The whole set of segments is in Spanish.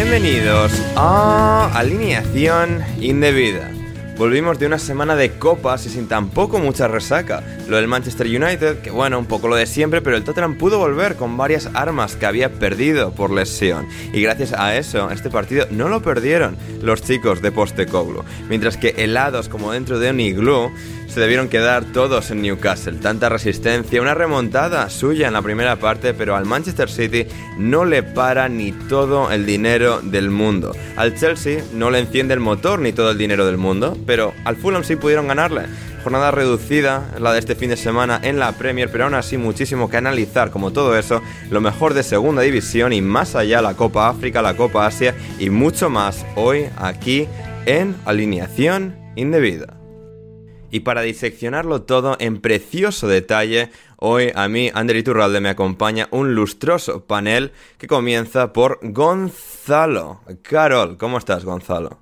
Bienvenidos a Alineación Indebida. Volvimos de una semana de copas y sin tampoco mucha resaca. Lo del Manchester United, que bueno, un poco lo de siempre, pero el Tottenham pudo volver con varias armas que había perdido por lesión. Y gracias a eso, este partido no lo perdieron los chicos de Postecoglou. Mientras que helados como dentro de un iglú, se debieron quedar todos en Newcastle. Tanta resistencia, una remontada suya en la primera parte, pero al Manchester City no le para ni todo el dinero del mundo. Al Chelsea no le enciende el motor ni todo el dinero del mundo, pero al Fulham sí pudieron ganarle. Jornada reducida, la de este fin de semana en la Premier, pero aún así muchísimo que analizar como todo eso, lo mejor de segunda división y más allá la Copa África, la Copa Asia y mucho más hoy aquí en Alineación Indebida. Y para diseccionarlo todo en precioso detalle, hoy a mí, Ander Iturralde, me acompaña un lustroso panel que comienza por Gonzalo. Carol, ¿cómo estás, Gonzalo?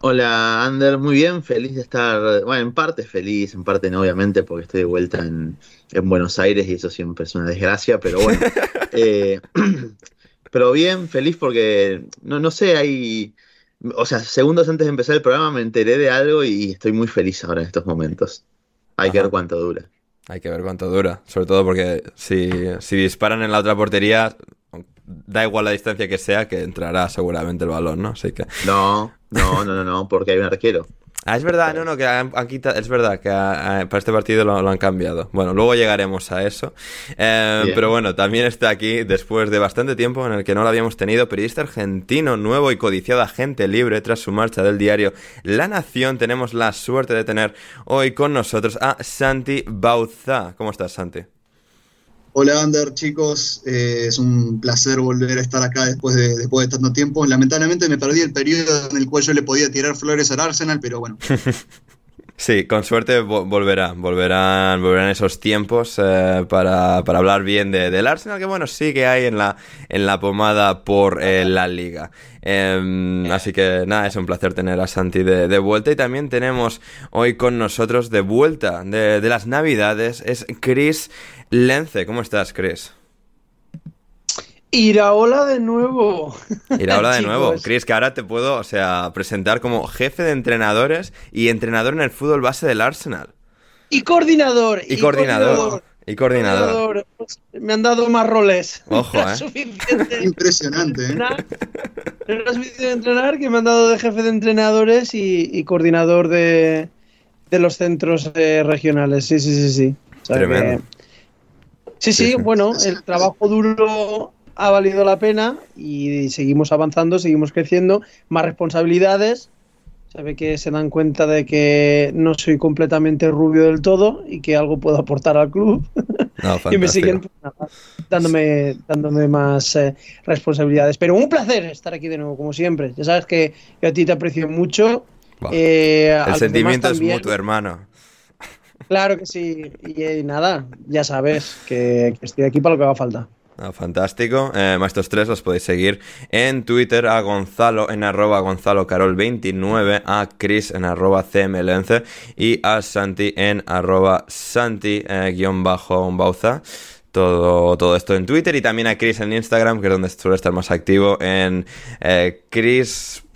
Hola, Ander, muy bien, feliz de estar, bueno, en parte feliz, en parte no, obviamente, porque estoy de vuelta en, en Buenos Aires y eso siempre es una desgracia, pero bueno, eh, pero bien, feliz porque, no, no sé, hay, o sea, segundos antes de empezar el programa me enteré de algo y estoy muy feliz ahora en estos momentos. Hay que ver cuánto dura. Hay que ver cuánto dura, sobre todo porque si, si disparan en la otra portería, da igual la distancia que sea, que entrará seguramente el balón, ¿no? Así que... No, no, no, no, no, porque hay un arquero. Ah, es verdad, no, no, que han, han quitado, es verdad que para este partido lo, lo han cambiado. Bueno, luego llegaremos a eso. Eh, pero bueno, también está aquí, después de bastante tiempo en el que no lo habíamos tenido, periodista argentino, nuevo y codiciado agente libre tras su marcha del diario La Nación. Tenemos la suerte de tener hoy con nosotros a Santi Bauza. ¿Cómo estás, Santi? Hola, Ander, chicos. Eh, es un placer volver a estar acá después de, después de tanto tiempo. Lamentablemente me perdí el periodo en el cual yo le podía tirar flores al Arsenal, pero bueno, Sí, con suerte vo- volverá, volverán, volverán esos tiempos eh, para, para hablar bien de- del Arsenal, que bueno, sí que hay en la, en la pomada por eh, la liga. Em, así que nada, es un placer tener a Santi de, de vuelta y también tenemos hoy con nosotros de vuelta de, de las navidades, es Chris Lence. ¿Cómo estás, Chris? Iraola de nuevo. Ahora de nuevo, Chris, que ahora te puedo, o sea, presentar como jefe de entrenadores y entrenador en el fútbol base del Arsenal. Y coordinador. Y coordinador. Y coordinador. coordinador. Pues, me han dado más roles. Ojo, No eh. impresionante. ¿eh? No era suficiente entrenar que me han dado de jefe de entrenadores y, y coordinador de, de los centros eh, regionales. Sí, sí, sí, sí. O sea Tremendo. que- Sí, sí, bueno, el trabajo duro ha valido la pena y seguimos avanzando, seguimos creciendo, más responsabilidades. Se ve que se dan cuenta de que no soy completamente rubio del todo y que algo puedo aportar al club. y me siguen dándome, dándome más eh, responsabilidades. Pero un placer estar aquí de nuevo, como siempre. Ya sabes que, a ti te aprecio mucho. Eh, El sentimiento es mutuo, hermano. Claro que sí. Y, nada, ya sabes que, estoy aquí para lo que haga falta. Ah, fantástico. Eh, estos tres los podéis seguir en Twitter a Gonzalo en arroba Gonzalo Carol 29, a Chris en arroba CMLence y a Santi en arroba Santi eh, guion bajo Bauza todo, todo esto en Twitter y también a Chris en Instagram, que es donde suele estar más activo, en eh,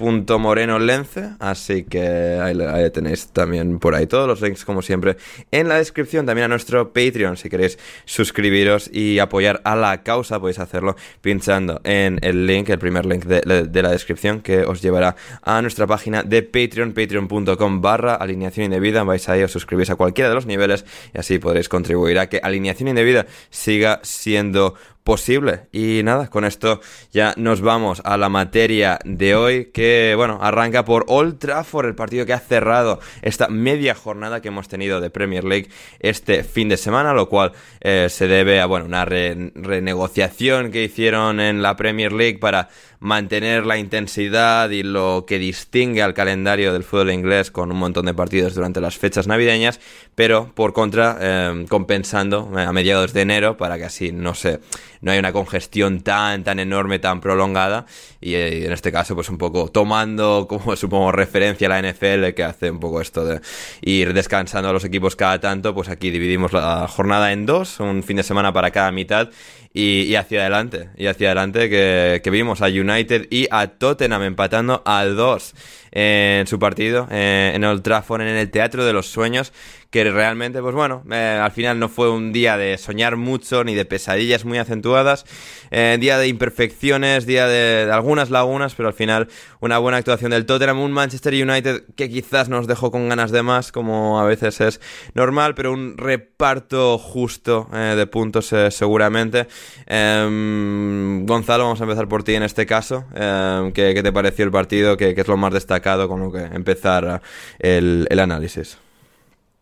chris.morenolence. Así que ahí, tenéis también por ahí todos los links, como siempre, en la descripción. También a nuestro Patreon, si queréis suscribiros y apoyar a la causa, podéis hacerlo pinchando en el link, el primer link de, de la descripción, que os llevará a nuestra página de Patreon, patreon.com barra alineación indebida. Vais ahí, os suscribís a cualquiera de los niveles y así podréis contribuir a que alineación indebida siga siendo posible. Y nada, con esto ya nos vamos a la materia de hoy, que bueno, arranca por Old Trafford, el partido que ha cerrado esta media jornada que hemos tenido de Premier League este fin de semana, lo cual eh, se debe a bueno, una renegociación que hicieron en la Premier League para mantener la intensidad y lo que distingue al calendario del fútbol inglés con un montón de partidos durante las fechas navideñas, pero por contra eh, compensando a mediados de enero para que así no se no hay una congestión tan, tan enorme, tan prolongada. Y, eh, en este caso, pues un poco tomando como supongo referencia a la NFL que hace un poco esto de ir descansando a los equipos cada tanto, pues aquí dividimos la jornada en dos, un fin de semana para cada mitad y, hacia adelante, y hacia adelante que, que, vimos a United y a Tottenham empatando a dos en su partido eh, en Old Trafford, en el Teatro de los Sueños, que realmente, pues bueno, eh, al final no fue un día de soñar mucho ni de pesadillas muy acentuadas, eh, día de imperfecciones, día de, algunas lagunas, pero al final una buena actuación del Tottenham, un Manchester United que quizás nos dejó con ganas de más, como a veces es normal, pero un reparto justo de puntos seguramente. Em, Gonzalo, vamos a empezar por ti en este caso. Em, ¿qué, te pareció el partido? ¿Qué, es lo más destacado con lo que empezar el, análisis?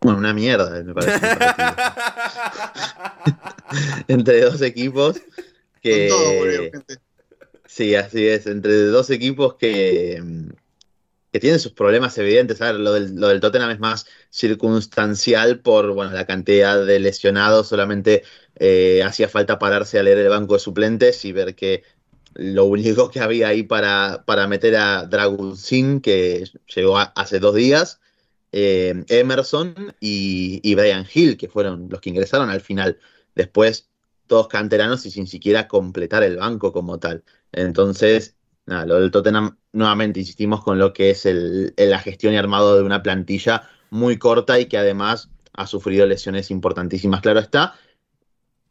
Bueno, una mierda, me parece. entre dos equipos que... sí, así es. Entre dos equipos que, que tienen sus problemas evidentes. Lo, del, lo del Tottenham es más circunstancial por bueno, la cantidad de lesionados. Solamente eh, hacía falta pararse a leer el banco de suplentes y ver que lo único que había ahí para, para meter a Dragon Sin, que llegó hace dos días, eh, Emerson y, y, Brian Hill, que fueron los que ingresaron al final. Después, todos canteranos y sin siquiera completar el banco como tal. Entonces, nada, lo del Tottenham, nuevamente insistimos con lo que es el, la gestión y armado de una plantilla muy corta y que además ha sufrido lesiones importantísimas, claro está.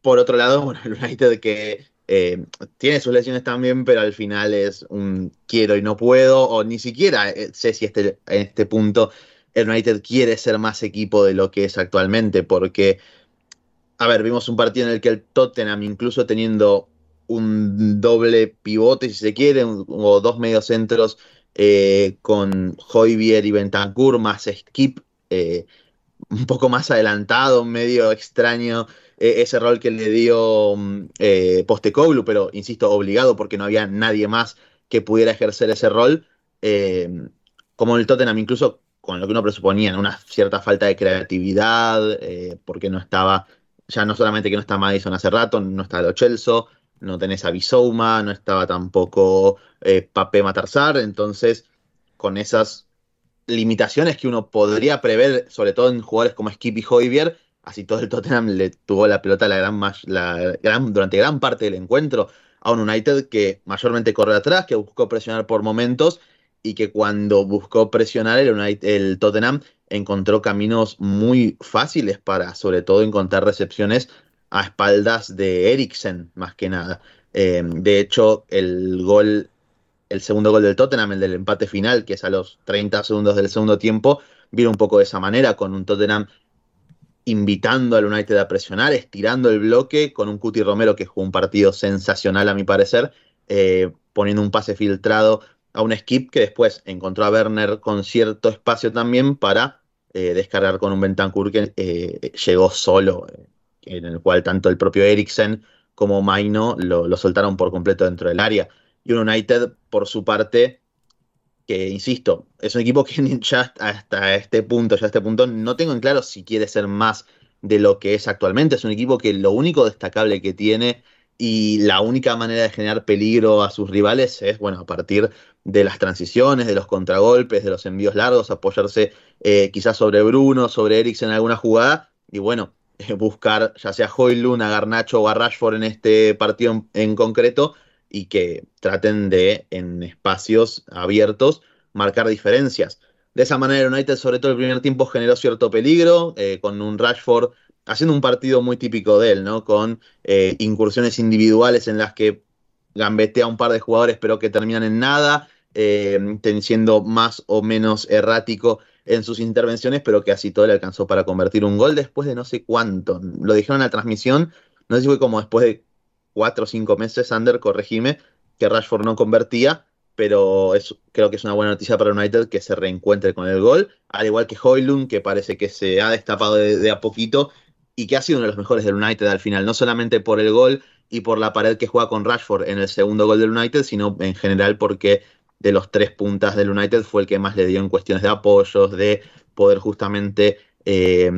Por otro lado, bueno, el United que eh, tiene sus lesiones también, pero al final es un quiero y no puedo, o ni siquiera eh, sé si este, en este punto el United quiere ser más equipo de lo que es actualmente, porque, a ver, vimos un partido en el que el Tottenham, incluso teniendo un doble pivote, si se quiere, o dos mediocentros eh, con Hoybier y Bentancur, más Skip, un poco más adelantado, medio extraño eh, ese rol que le dio mm, eh, Postecoglu, pero insisto, obligado porque no había nadie más que pudiera ejercer ese rol. Eh, como el Tottenham, incluso con lo que uno presuponía, una cierta falta de creatividad, eh, porque no estaba, ya no solamente que no está Madison hace rato, no está Lo Chelso, no tenés a no estaba tampoco Papé Matarzar, entonces con esas limitaciones que uno podría prever, sobre todo en jugadores como Skip y Hoybier, así todo el Tottenham le tuvo la pelota durante gran parte del encuentro a un United que mayormente corre atrás, que buscó presionar por momentos y que cuando buscó presionar el, el Tottenham encontró caminos muy fáciles para sobre todo encontrar recepciones a espaldas de Eriksen más que nada. Eh, de hecho, el gol, el segundo gol del Tottenham, el del empate final, que es a los 30 segundos del segundo tiempo, vino un poco de esa manera, con un Tottenham invitando al United a presionar, estirando el bloque con un Cuti Romero que jugó un partido sensacional a mi parecer, eh, poniendo un pase filtrado a un skip que después encontró a Werner con cierto espacio también para eh, descargar con un Bentancur que eh, llegó solo, en el cual tanto el propio Eriksen como Maino lo, lo soltaron por completo dentro del área. Y un United, por su parte, que insisto, es un equipo que ya hasta este punto, ya a este punto, no tengo en claro si quiere ser más de lo que es actualmente. Es un equipo que lo único destacable que tiene y la única manera de generar peligro a sus rivales es, bueno, a partir de las transiciones, de los contragolpes, de los envíos largos, apoyarse eh, quizás sobre Bruno, sobre Eriksen en alguna jugada y bueno, buscar ya sea Hoylund, a Garnacho o a Rashford en este partido en concreto, y que traten de, en espacios abiertos, marcar diferencias. De esa manera, United, sobre todo el primer tiempo, generó cierto peligro, eh, con un Rashford haciendo un partido muy típico de él, ¿no? Con eh, incursiones individuales en las que gambetea un par de jugadores, pero que terminan en nada, eh, siendo más o menos errático en sus intervenciones, pero que así todo le alcanzó para convertir un gol después de no sé cuánto. Lo dijeron en la transmisión, no sé si fue como después de cuatro o cinco meses, Ander, corregime, que Rashford no convertía, pero creo que es una buena noticia para United que se reencuentre con el gol, al igual que Hoylund, que parece que se ha destapado de, a poquito y que ha sido uno de los mejores del United al final, no solamente por el gol y por la pared que juega con Rashford en el segundo gol del United, sino en general porque de los tres puntas del United fue el que más le dio en cuestiones de apoyos, de poder justamente eh,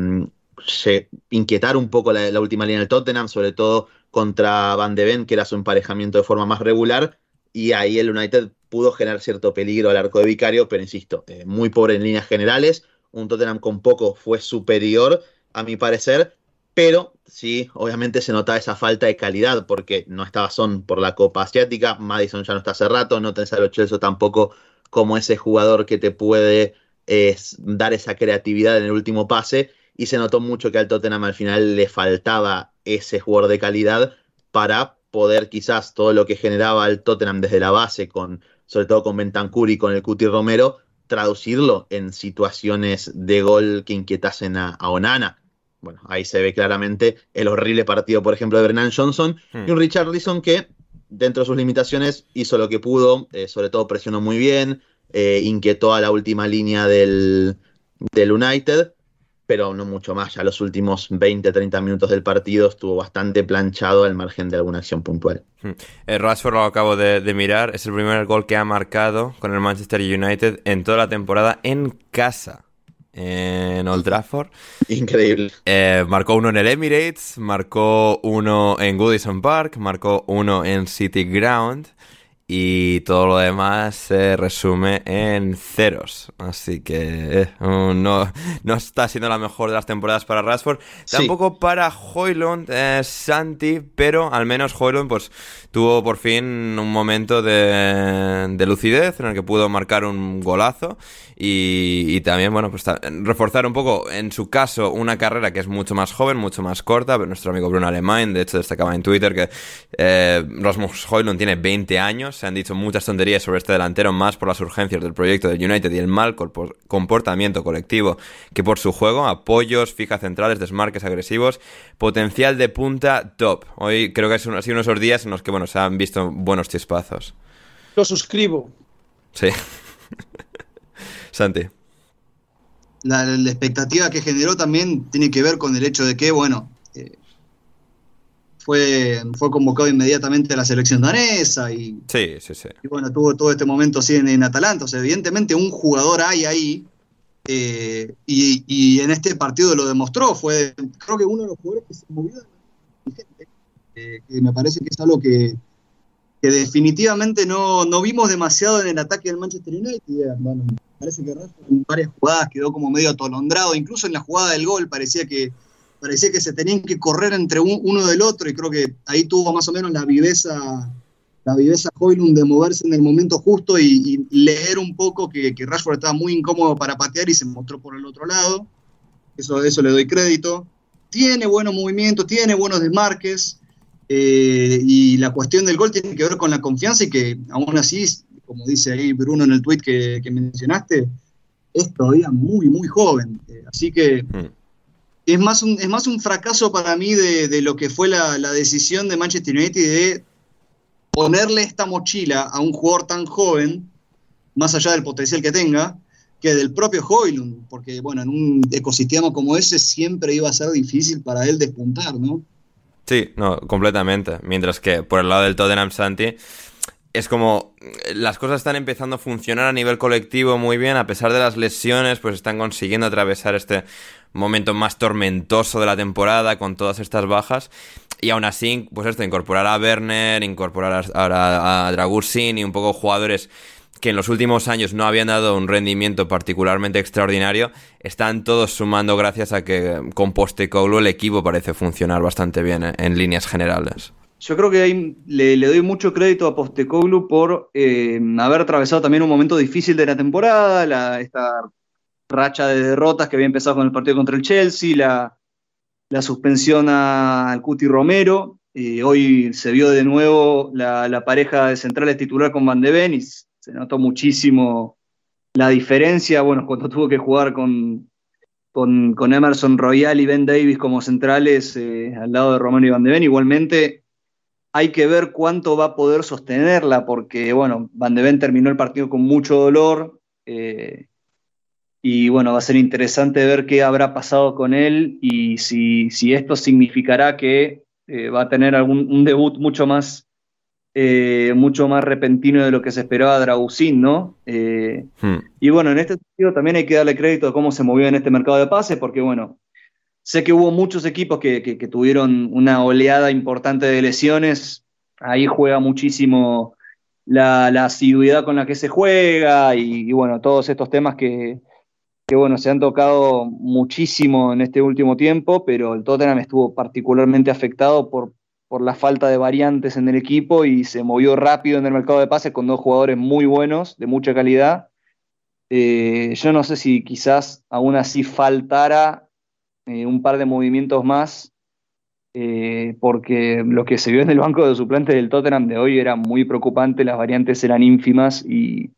inquietar un poco la, la, última línea del Tottenham, sobre todo contra Van de Ven, que era su emparejamiento de forma más regular, y ahí el United pudo generar cierto peligro al arco de Vicario, pero insisto, eh, muy pobre en líneas generales, un Tottenham con poco fue superior, a mi parecer, pero sí, obviamente se nota esa falta de calidad, porque no estaba Son por la Copa Asiática, Madison ya no está hace rato, no tenés a los Chelsea tampoco como ese jugador que te puede eh, dar esa creatividad en el último pase, y se notó mucho que al Tottenham al final le faltaba ese jugador de calidad para poder quizás todo lo que generaba el Tottenham desde la base, con, sobre todo con Bentancur y con el Cuti Romero, traducirlo en situaciones de gol que inquietasen a, Onana. Bueno, ahí se ve claramente el horrible partido, por ejemplo, de Bernard Johnson hmm. y un Richard Richarlison que, dentro de sus limitaciones, hizo lo que pudo, eh, sobre todo presionó muy bien, eh, inquietó a la última línea del, del United, pero no mucho más. Ya los últimos 20, 30 minutos del partido estuvo bastante planchado al margen de alguna acción puntual. Hmm. El eh, Rashford lo acabo de, mirar, es el primer gol que ha marcado con el Manchester United en toda la temporada en casa. En Old Trafford. Increíble. Eh, marcó uno en el Emirates, marcó uno en Goodison Park, marcó uno en City Ground y todo lo demás se resume en ceros. Así que eh, no, no, está siendo la mejor de las temporadas para Rashford. Tampoco para Hoylund, eh, Santi, pero al menos Hoylund pues, tuvo por fin un momento de, de lucidez en el que pudo marcar un golazo y, también, bueno, pues reforzar un poco, en su caso, una carrera que es mucho más joven, mucho más corta. Pero nuestro amigo Bruno Alemán, de hecho, destacaba en Twitter que eh, Rasmus Hoylund tiene 20 años. Se han dicho muchas tonterías sobre este delantero, más por las urgencias del proyecto del United y el mal comportamiento colectivo que por su juego. Apoyos, fijas centrales, desmarques agresivos, potencial de punta top. Hoy creo que ha sido uno de esos días en los que, bueno, se han visto buenos chispazos. Lo suscribo. Sí. Santi. La, expectativa que generó también tiene que ver con el hecho de que, bueno, fue, fue convocado inmediatamente a la selección danesa y, sí, sí, sí. y bueno, tuvo todo este momento así en, Atalanta. O sea, evidentemente un jugador hay ahí eh, y, en este partido lo demostró. Fue, creo que uno de los jugadores que se movió eh, que me parece que es algo que, que definitivamente no, no, vimos demasiado en el ataque del Manchester United. Bueno, parece que en varias jugadas quedó como medio atolondrado, incluso en la jugada del gol parecía que, parecía que se tenían que correr entre uno del otro y creo que ahí tuvo más o menos la viveza la viveza Hoylund de moverse en el momento justo y, leer un poco que, que, Rashford estaba muy incómodo para patear y se mostró por el otro lado. Eso, eso le doy crédito. Tiene buenos movimientos, tiene buenos desmarques. Eh, y la cuestión del gol tiene que ver con la confianza y que aún así como dice ahí Bruno en el tweet que, mencionaste, es todavía muy, muy joven. Eh, así que, hmm. Es más un, es más un fracaso para mí de, lo que fue la, decisión de Manchester United de ponerle esta mochila a un jugador tan joven, más allá del potencial que tenga, que del propio Hoylund, porque bueno, en un ecosistema como ese siempre iba a ser difícil para él despuntar, ¿no? Sí, no, completamente. Mientras que por el lado del Tottenham Santi, es como las cosas están empezando a funcionar a nivel colectivo muy bien, a pesar de las lesiones, pues están consiguiendo atravesar este momento más tormentoso de la temporada con todas estas bajas. Y aún así, pues esto, incorporar a Werner, incorporar a, a, Dragusin y un poco jugadores que en los últimos años no habían dado un rendimiento particularmente extraordinario, están todos sumando gracias a que con Postecoglou el equipo parece funcionar bastante bien eh, en líneas generales. Yo creo que le, doy mucho crédito a Postecoglou por eh, haber atravesado también un momento difícil de la temporada, la, esta racha de derrotas que había empezado con el partido contra el Chelsea, la, suspensión al Cuti Romero. Hoy se vio de nuevo la, pareja de centrales titular con Van de Ven y se notó muchísimo la diferencia, bueno, cuando tuvo que jugar con, con, Emerson Royal y Ben Davis como centrales eh, al lado de Romero y Van de Ven. Igualmente hay que ver cuánto va a poder sostenerla, porque, bueno, Van de Ven terminó el partido con mucho dolor. Eh, y bueno, va a ser interesante ver qué habrá pasado con él y si, si esto significará que eh, va a tener algún, un debut mucho más, eh, mucho más repentino de lo que se esperaba Dragusin, ¿no? Eh, hmm. Y bueno, en este sentido también hay que darle crédito a cómo se movió en este mercado de pases, porque bueno, sé que hubo muchos equipos que, que, tuvieron una oleada importante de lesiones, ahí juega muchísimo la, la asiduidad con la que se juega y bueno, todos estos temas que que bueno, se han tocado muchísimo en este último tiempo, pero el Tottenham estuvo particularmente afectado por, por la falta de variantes en el equipo y se movió rápido en el mercado de pases con dos jugadores muy buenos, de mucha calidad. Eh, yo no sé si quizás aún así faltara eh, un par de movimientos más, eh, porque lo que se vio en el banco de suplentes del Tottenham de hoy era muy preocupante, las variantes eran ínfimas y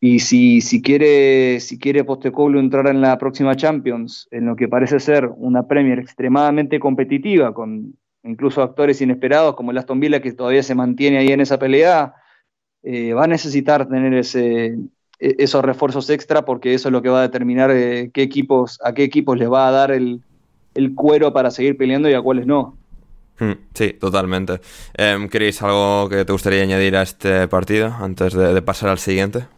y si, si quiere, si quiere Postecoglou entrar en la próxima Champions, en lo que parece ser una Premier extremadamente competitiva, con incluso actores inesperados como el Aston Villa, que todavía se mantiene ahí en esa pelea, eh, va a necesitar tener ese, e, esos refuerzos extra porque eso es lo que va a determinar eh, qué equipos, a qué equipos les va a dar el, cuero para seguir peleando y a cuáles no. Hmm, sí, totalmente. Em, ¿Queréis algo que te gustaría añadir a este partido antes de pasar al siguiente?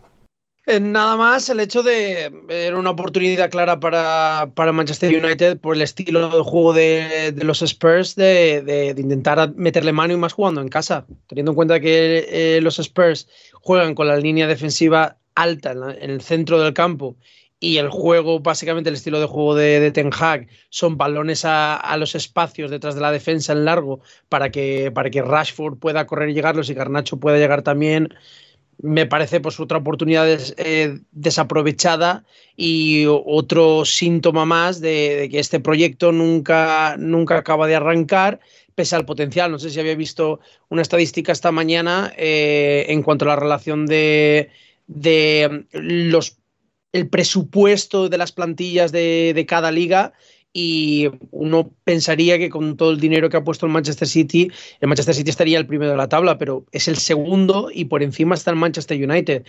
Eh, nada más el hecho de ver una oportunidad clara para, para, Manchester United por el estilo de juego de, los Spurs de, de, intentar meterle mano y más jugando en casa, teniendo en cuenta que eh, los Spurs juegan con la línea defensiva alta en, el centro del campo y el juego, básicamente el estilo de juego de, Ten Hag, son balones a, a, los espacios detrás de la defensa en largo para que, para que Rashford pueda correr y llegarlos y Garnacho pueda llegar también me parece pues otra oportunidad eh, desaprovechada y otro síntoma más de, que este proyecto nunca, nunca acaba de arrancar pese al potencial. No sé si había visto una estadística esta mañana eh, en cuanto a la relación de, de los el presupuesto de las plantillas de, de cada liga y uno pensaría que con todo el dinero que ha puesto el Manchester City, el Manchester City estaría el primero de la tabla, pero es el segundo y por encima está el Manchester United.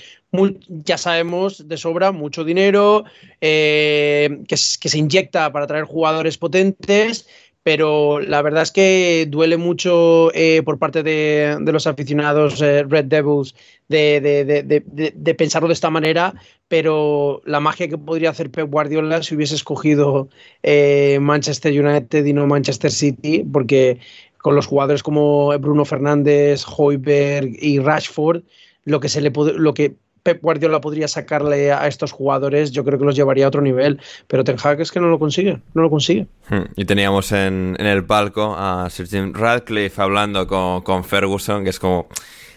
ya sabemos de sobra mucho dinero eh, que, se inyecta para traer jugadores potentes, pero la verdad es que duele mucho eh, por parte de, los aficionados eh, Red Devils de, pensarlo de esta manera, pero la magia que podría hacer Pep Guardiola si hubiese escogido eh, Manchester United y no Manchester City, porque con los jugadores como Bruno Fernández, Hoiberg y Rashford, lo que se le lo que Pep Guardiola podría sacarle a estos jugadores, yo creo que los llevaría a otro nivel. Pero Ten Hag es que no lo consigue, no lo consigue. Hmm, y teníamos en, el palco a Sir Jim Radcliffe hablando con, con Ferguson, que es como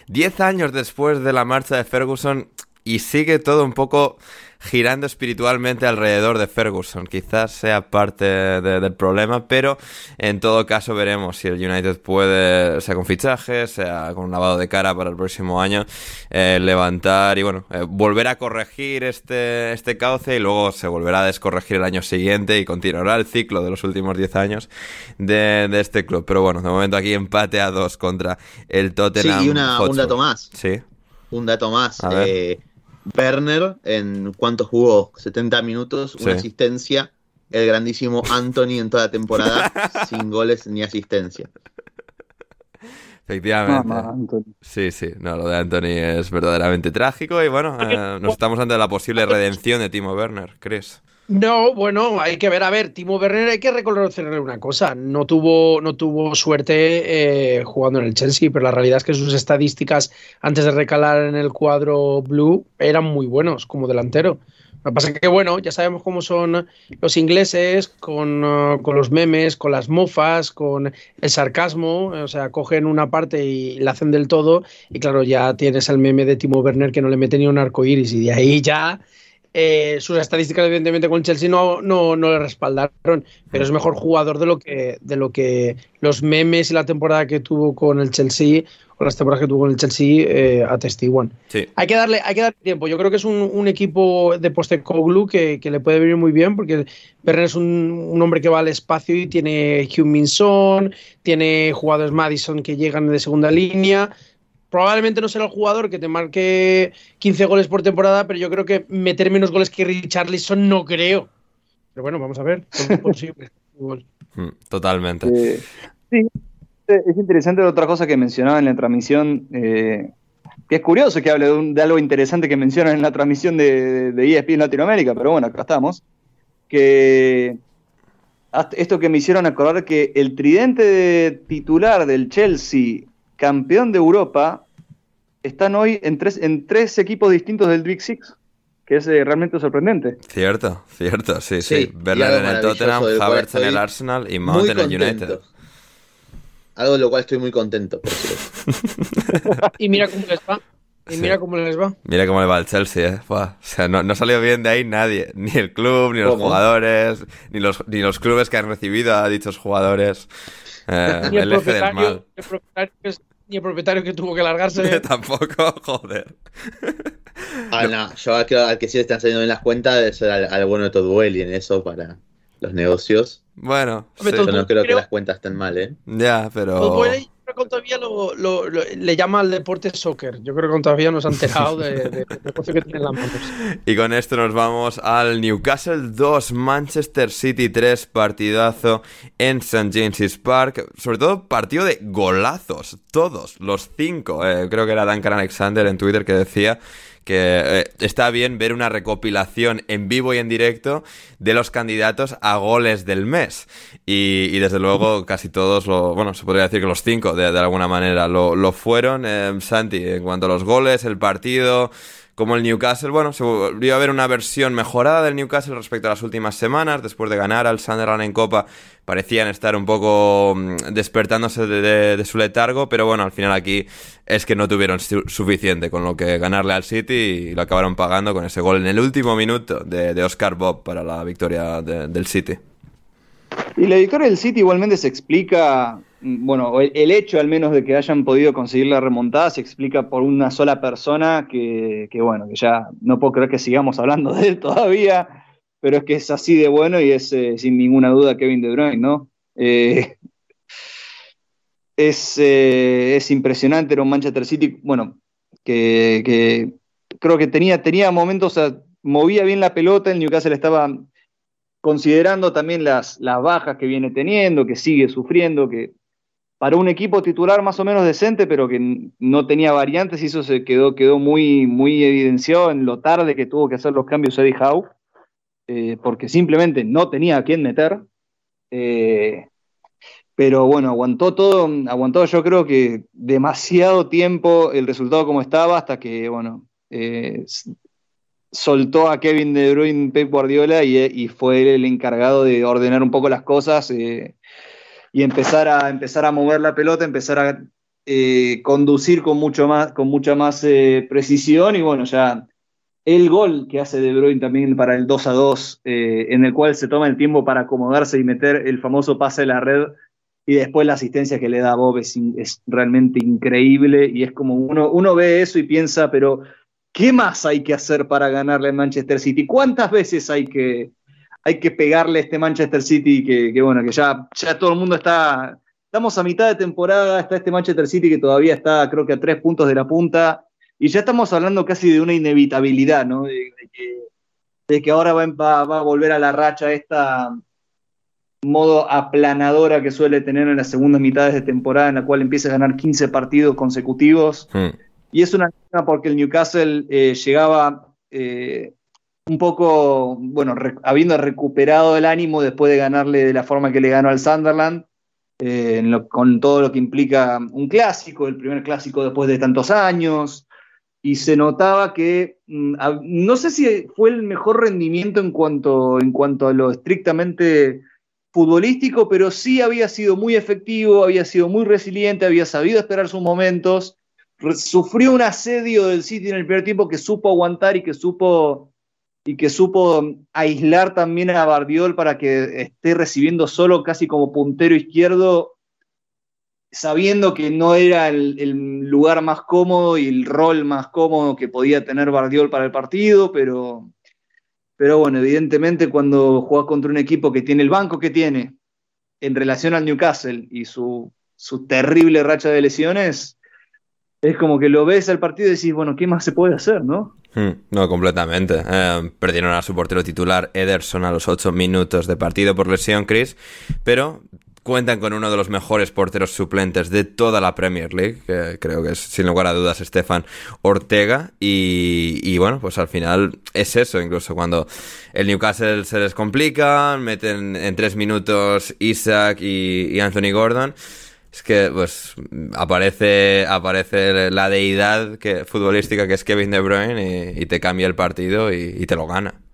10 años después de la marcha de Ferguson, y sigue todo un poco girando espiritualmente alrededor de Ferguson. Quizás sea parte del problema, pero en todo caso veremos si el United puede, sea con fichajes, sea con un lavado de cara para el próximo año, eh, levantar y bueno, eh, volver a corregir este, este cauce y luego se volverá a descorregir el año siguiente y continuará el ciclo de los últimos 10 años de, este club. Pero bueno, de momento aquí empate a dos contra el Tottenham. Sí, y una, un dato más. Sí. Un dato más. Eh, Werner, en cuánto jugó, 70 minutos, una asistencia. El grandísimo Anthony en toda la temporada, sin goles ni asistencia. Efectivamente. sí, sí, no, lo de Anthony es verdaderamente trágico y bueno, eh, nos estamos ante la posible redención de Timo Werner, ¿crees? No, bueno, hay que ver, a ver, Timo Werner hay que reconocerle una cosa, no tuvo, no tuvo suerte eh, jugando en el Chelsea, pero la realidad es que sus estadísticas antes de recalar en el cuadro blue eran muy buenos como delantero. Lo que pasa es que, bueno, ya sabemos cómo son los ingleses con, uh, con, los memes, con las mofas, con el sarcasmo. O sea, cogen una parte y la hacen del todo. Y claro, ya tienes el meme de Timo Werner que no le mete ni un arco iris. Y de ahí ya eh, sus estadísticas, evidentemente, con Chelsea no, no, no, le respaldaron, pero es mejor jugador de lo que de lo que los memes y la temporada que tuvo con el Chelsea o las temporadas que tuvo con el Chelsea eh, atestiguan. Hay que darle, hay que darle tiempo. Yo creo que es un, un equipo de Postecoglou que, que le puede venir muy bien porque Werner es un, un, hombre que va al espacio y tiene Hugh tiene jugadores Madison que llegan de segunda línea probablemente no será el jugador que te marque 15 goles por temporada, pero yo creo que meter menos goles que Richarlison no creo. Pero bueno, vamos a ver. Hmm, totalmente. Eh, sí, es interesante otra cosa que mencionaba en la transmisión, eh, que es curioso que hable de, algo interesante que mencionan en la transmisión de, de ESPN Latinoamérica, pero bueno, acá estamos. Que esto que me hicieron acordar que el tridente titular del Chelsea, campeón de Europa, están hoy en tres, en tres equipos distintos del Big Six, que es eh, realmente sorprendente. Cierto, cierto, sí, sí. Verla en el Tottenham, Havertz en el Arsenal y Mount en el United. Algo de lo cual estoy muy contento. y mira cómo les va. Y mira cómo les va. Mira cómo le va al Chelsea, ¿eh? O sea, no, no salió bien de ahí nadie. Ni el club, ni los jugadores, ni los, ni los clubes que han recibido a dichos jugadores. Eh, el, eje del mal. El propietario es ni el propietario que tuvo que largarse. Tampoco, joder. Ah, no, yo al que, sí están saliendo en las cuentas es al, al bueno de Toduel y en eso para los negocios. Bueno, yo no creo, que las cuentas estén mal, ¿eh? Ya, pero que todavía lo, le llama al deporte soccer. Yo creo que todavía no se ha enterado de, de, negocio que tiene en las manos. Y con esto nos vamos al Newcastle 2, Manchester City 3, partidazo en St. James's Park. Sobre todo partido de golazos, todos, los cinco. Eh, creo que era Duncan Alexander en Twitter que decía que eh, está bien ver una recopilación en vivo y en directo de los candidatos a goles del mes. Y, desde luego casi todos, lo, bueno, se podría decir que los cinco de, alguna manera lo, lo fueron. Eh, Santi, en cuanto a los goles, el partido como el Newcastle, bueno, se volvió a ver una versión mejorada del Newcastle respecto a las últimas semanas, después de ganar al Sunderland en Copa, parecían estar un poco mm, despertándose de, su letargo, pero bueno, al final aquí es que no tuvieron suficiente con lo que ganarle al City y lo acabaron pagando con ese gol en el último minuto de, Oscar Bob para la victoria del City. Y la victoria del City igualmente se explica bueno, el, hecho al menos de que hayan podido conseguir la remontada se explica por una sola persona que, bueno, que ya no puedo creer que sigamos hablando de él todavía, pero es que es así de bueno y es eh, sin ninguna duda Kevin De Bruyne, ¿no? Eh, es, eh, es, impresionante, era un Manchester City, bueno, que, creo que tenía, tenía momentos, movía bien la pelota, el Newcastle estaba considerando también las, las bajas que viene teniendo, que sigue sufriendo, que para un equipo titular más o menos decente, pero que no tenía variantes y eso se quedó, quedó muy, muy evidenciado en lo tarde que tuvo que hacer los cambios Eddie Howe, eh, porque simplemente no tenía a quién meter. Eh, pero bueno, aguantó todo, aguantó yo creo que demasiado tiempo el resultado como estaba hasta que, bueno, eh, soltó a Kevin De Bruyne Pep Guardiola y, fue el encargado de ordenar un poco las cosas y empezar a, empezar a mover la pelota, empezar a conducir con, mucho más, con mucha más precisión y bueno, ya el gol que hace De Bruyne también para el 2 a 2, eh, en el cual se toma el tiempo para acomodarse y meter el famoso pase de la red. Y después la asistencia que le da a Bob es, es realmente increíble. Y es como uno, uno ve eso y piensa, pero ¿qué más hay que hacer para ganarle al Manchester City? ¿Cuántas veces hay que, hay que pegarle a este Manchester City que, que, bueno, que ya, ya todo el mundo está, estamos a mitad de temporada, está este Manchester City que todavía está creo que a tres puntos de la punta y ya estamos hablando casi de una inevitabilidad, ¿no? De, que, de que, ahora va, va, a volver a la racha esta modo aplanadora que suele tener en las segundas mitades de temporada en la cual empieza a ganar 15 partidos consecutivos. Hmm. Y es una porque el Newcastle eh, llegaba eh, un poco, bueno, habiendo recuperado el ánimo después de ganarle de la forma que le ganó al Sunderland, eh, con todo lo que implica un clásico, el primer clásico después de tantos años, y se notaba que, mm, no sé si fue el mejor rendimiento en cuanto, en cuanto a lo estrictamente futbolístico, pero sí había sido muy efectivo, había sido muy resiliente, había sabido esperar sus momentos, sufrió un asedio del City en el primer tiempo que supo aguantar y que supo y que supo aislar también a Bardiol para que esté recibiendo solo casi como puntero izquierdo, sabiendo que no era el, lugar más cómodo y el rol más cómodo que podía tener Bardiol para el partido, pero, pero bueno, evidentemente cuando juegas contra un equipo que tiene el banco que tiene en relación al Newcastle y su, su terrible racha de lesiones, es como que lo ves al partido y decís, bueno, ¿qué más se puede hacer, no? Hmm, no, completamente. Eh, perdieron a su portero titular Ederson a los 8 minutos de partido por lesión, Chris, pero cuentan con uno de los mejores porteros suplentes de toda la Premier League, que creo que es sin lugar a dudas Estefan Ortega, y, bueno, pues al final es eso, incluso cuando el Newcastle se les complica, meten en tres minutos Isaac y Anthony Gordon, es que pues aparece aparece la deidad futbolística que es Kevin De Bruyne y, te cambia el partido y, te lo gana.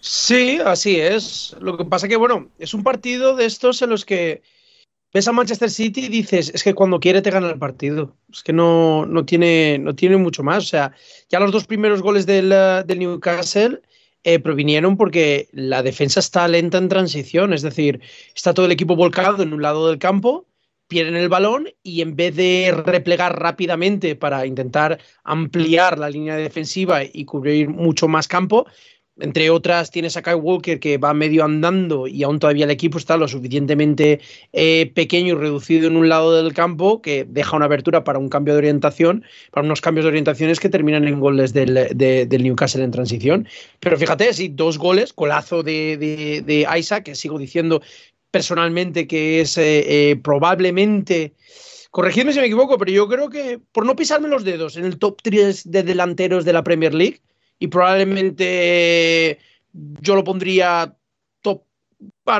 Sí, así es. Lo que pasa que, bueno, es un partido de estos en los que ves a Manchester City y dices, es que cuando quiere te gana el partido. Es que no, no, tiene, no tiene mucho más. O sea, ya los dos primeros goles del, del Newcastle eh, provinieron porque la defensa está lenta en transición. Es decir, está todo el equipo volcado en un lado del campo pierden el balón y en vez de replegar rápidamente para intentar ampliar la línea defensiva y cubrir mucho más campo, entre otras tienes a Kyle Walker que va medio andando y aún todavía el equipo está lo suficientemente eh, pequeño y reducido en un lado del campo que deja una abertura para un cambio de orientación, para unos cambios de orientaciones que terminan en goles del, Newcastle en transición. Pero fíjate, sí, dos goles, colazo de, de, Isaac, que sigo diciendo personalmente que es eh, eh, probablemente, corregidme si me equivoco, pero yo creo que por no pisarme los dedos en el top 3 de delanteros de la Premier League, y probablemente yo lo pondría top,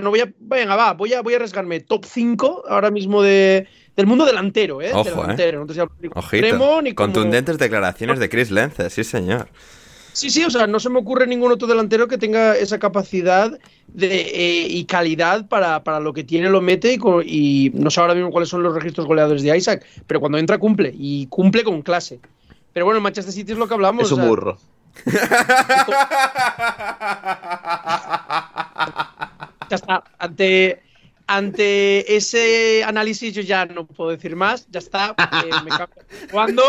no voy a, venga, va, voy a, voy a arriesgarme top 5 ahora mismo de, del mundo delantero, ¿eh? Ojo, delantero, ¿eh? Contundentes declaraciones de Chris Lence, sí señor. Sí, sí, o sea, no se me ocurre ningún otro delantero que tenga esa capacidad de, eh, y calidad para, lo que tiene, lo mete y, y, no sé ahora mismo cuáles son los registros goleadores de Isaac, pero cuando entra cumple y cumple con clase. Pero bueno, Manchester City es lo que hablamos. Es un burro. Ya está. Ante, ante ese análisis yo ya no puedo decir más, ya está, eh, me Cuando.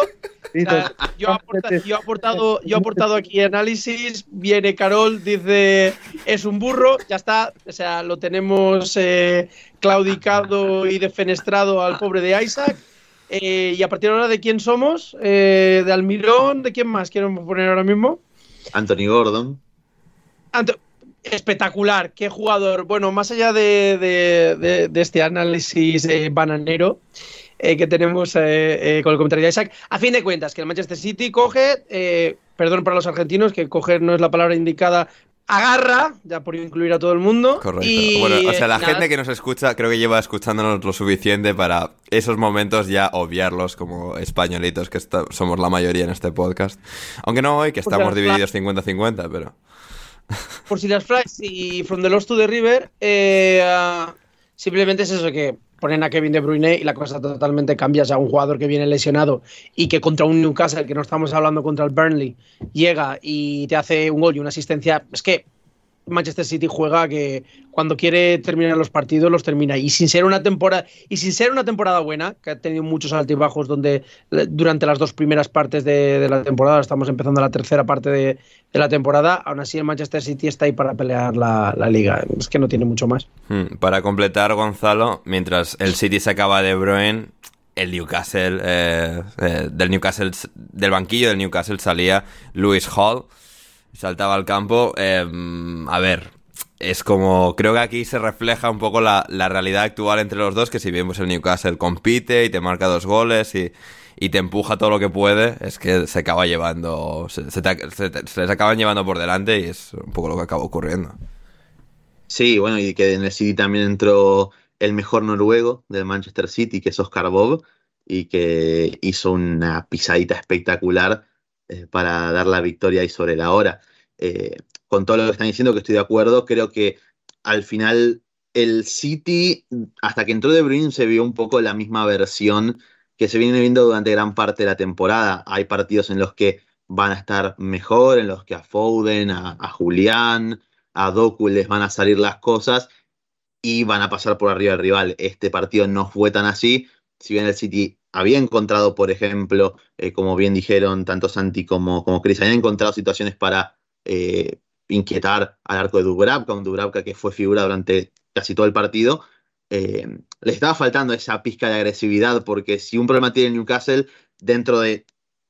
Yo, he aportado, yo he aportado aquí análisis, viene Carol, dice es un burro, ya está, o sea, lo tenemos eh, claudicado y defenestrado al pobre de Isaac. Eh, y a partir de ahora, ¿de quién somos? de Almirón, ¿de quién más quiero poner ahora mismo? Anthony Gordon espectacular, qué jugador. Bueno, más allá de, este análisis eh, bananero eh, que tenemos eh, con el comentario de Isaac, a fin de cuentas, que el Manchester City coge, perdón para los argentinos, que coger no es la palabra indicada, agarra, ya por incluir a todo el mundo. Correcto. bueno, o sea, la gente que nos escucha creo que lleva escuchándonos lo suficiente para esos momentos ya obviarlos como españolitos, que somos la mayoría en este podcast. Aunque no hoy, que estamos divididos 50-50, pero por si las flies y From the Lost to the River, eh, simplemente es eso, que ponen a Kevin De Bruyne y la cosa totalmente cambia. O sea, un jugador que viene lesionado y que contra un Newcastle, que no estamos hablando contra el Burnley, llega y te hace un gol y una asistencia. Es que Manchester City juega que cuando quiere terminar los partidos los termina. Y sin ser una temporada y sin ser una temporada buena que ha tenido muchos altibajos donde eh, durante las dos primeras partes de, la temporada estamos empezando la tercera parte de, la temporada aún así el Manchester City está ahí para pelear la, la liga. Es que no tiene mucho más. Hmm, para completar Gonzalo mientras el City se acaba de Bruyne el Newcastle eh, eh, del Newcastle del banquillo del Newcastle salía Lewis Hall saltaba al campo. Eh, a ver, es como. Creo que aquí se refleja un poco la, la, realidad actual entre los dos. Que si bien pues el Newcastle compite y te marca dos goles y, y te empuja todo lo que puede, es que se acaba llevando. Se, se les acaban llevando por delante y es un poco lo que acaba ocurriendo. Sí, bueno, y que en el City también entró el mejor noruego del Manchester City, que es Oscar Bob, y que hizo una pisadita espectacular eh, para dar la victoria ahí sobre la hora. Eh, con todo lo que están diciendo, que estoy de acuerdo, creo que al final el City, hasta que entró De Bruyne, se vio un poco la misma versión que se viene viendo durante gran parte de la temporada. Hay partidos en los que van a estar mejor, en los que a Foden, a, a Julián, a Doku les van a salir las cosas y van a pasar por arriba del rival. Este partido no fue tan así. Si bien el City había encontrado, por ejemplo, eh, como bien dijeron tanto Santi como, como Chris, habían encontrado situaciones para eh, inquietar al arco de Dubravka, un Dubravka que fue figura durante casi todo el partido. Eh, le estaba faltando esa pizca de agresividad, porque si un problema tiene Newcastle, dentro de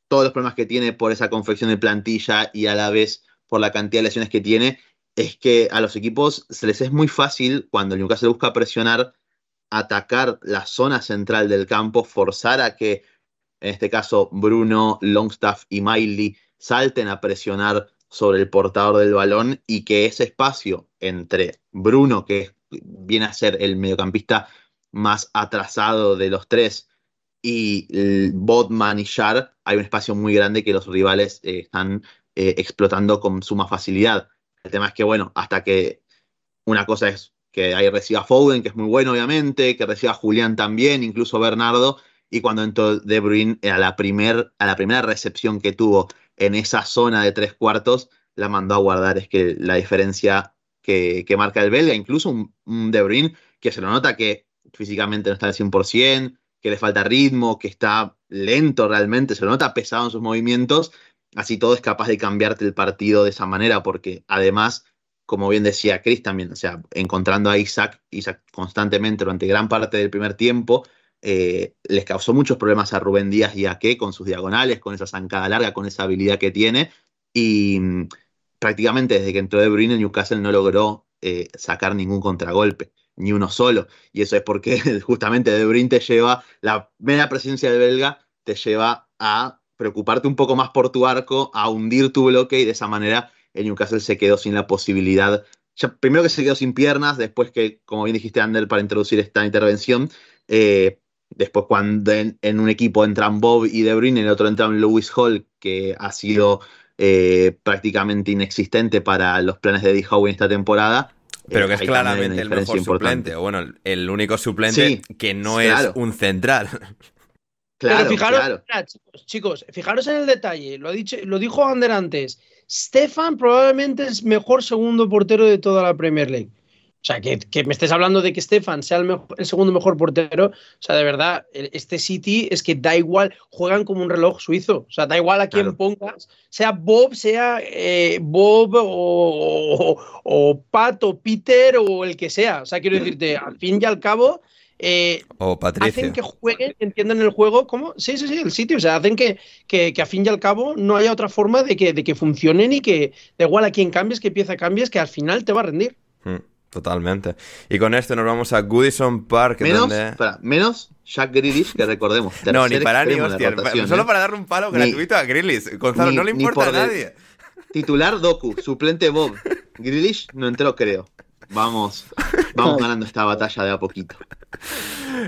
todos los problemas que tiene por esa confección de plantilla y a la vez por la cantidad de lesiones que tiene, es que a los equipos se les es muy fácil cuando el Newcastle busca presionar atacar la zona central del campo, forzar a que, en este caso, Bruno, Longstaff y Miley salten a presionar sobre el portador del balón y que ese espacio entre Bruno, que viene a ser el mediocampista más atrasado de los tres, y Botman y Shar, hay un espacio muy grande que los rivales eh, están eh, explotando con suma facilidad. El tema es que, bueno, hasta que una cosa es que ahí reciba Foden, que es muy bueno obviamente, que reciba Julián también, incluso Bernardo, y cuando entró De Bruyne a la, primer, a la primera recepción que tuvo en esa zona de tres cuartos, la mandó a guardar. Es que la diferencia que, que marca el belga, incluso un, un, De Bruyne que se lo nota que físicamente no está al 100%, que le falta ritmo, que está lento realmente, se lo nota pesado en sus movimientos, así todo es capaz de cambiarte el partido de esa manera, porque además como bien decía Chris también, o sea, encontrando a Isaac, Isaac constantemente durante gran parte del primer tiempo, eh, les causó muchos problemas a Rubén Díaz y a Ke con sus diagonales, con esa zancada larga, con esa habilidad que tiene, y mm, prácticamente desde que entró De Bruyne, Newcastle no logró eh, sacar ningún contragolpe, ni uno solo, y eso es porque justamente De Bruyne te lleva, la mera presencia de belga te lleva a preocuparte un poco más por tu arco, a hundir tu bloque y de esa manera el Newcastle se quedó sin la posibilidad, ya, primero que se quedó sin piernas, después que, como bien dijiste, Ander, para introducir esta intervención, eh, después cuando en, en, un equipo entran Bob y De Bruyne, en el otro entran Lewis Hall, que ha sido eh, prácticamente inexistente para los planes de Eddie Howe en esta temporada. Pero que es claramente el mejor suplente, o bueno, el único suplente sí, que no claro. es un central. Claro, Pero fijaros, claro. chicos, chicos, fijaros en el detalle, lo, ha dicho, lo dijo Ander antes. Stefan probablemente es mejor segundo portero de toda la Premier League. O sea, que, que me estés hablando de que Stefan sea el, mejor, el, segundo mejor portero. O sea, de verdad, este City es que da igual, juegan como un reloj suizo. O sea, da igual a quién claro. pongas, sea Bob, sea eh, Bob o, o, o, Pat o Peter o el que sea. O sea, quiero decirte, al fin y al cabo, eh, o Patricia. hacen que jueguen, entiendan el juego como. Sí, sí, sí, el sitio. O sea, hacen que, que, que a fin y al cabo no haya otra forma de que, de que funcionen y que da igual a quién cambies, qué pieza cambies, que al final te va a rendir. Hmm, totalmente. Y con esto nos vamos a Goodison Park. Menos, donde... para, menos Jack Grealish, que recordemos. no, ni para ni hostia. Solo para darle un palo ni, gratuito a Grealish. Gonzalo, ni, no le importa a nadie. Titular Doku, suplente Bob. Grealish no entró, creo. Vamos, vamos ganando esta batalla de a poquito.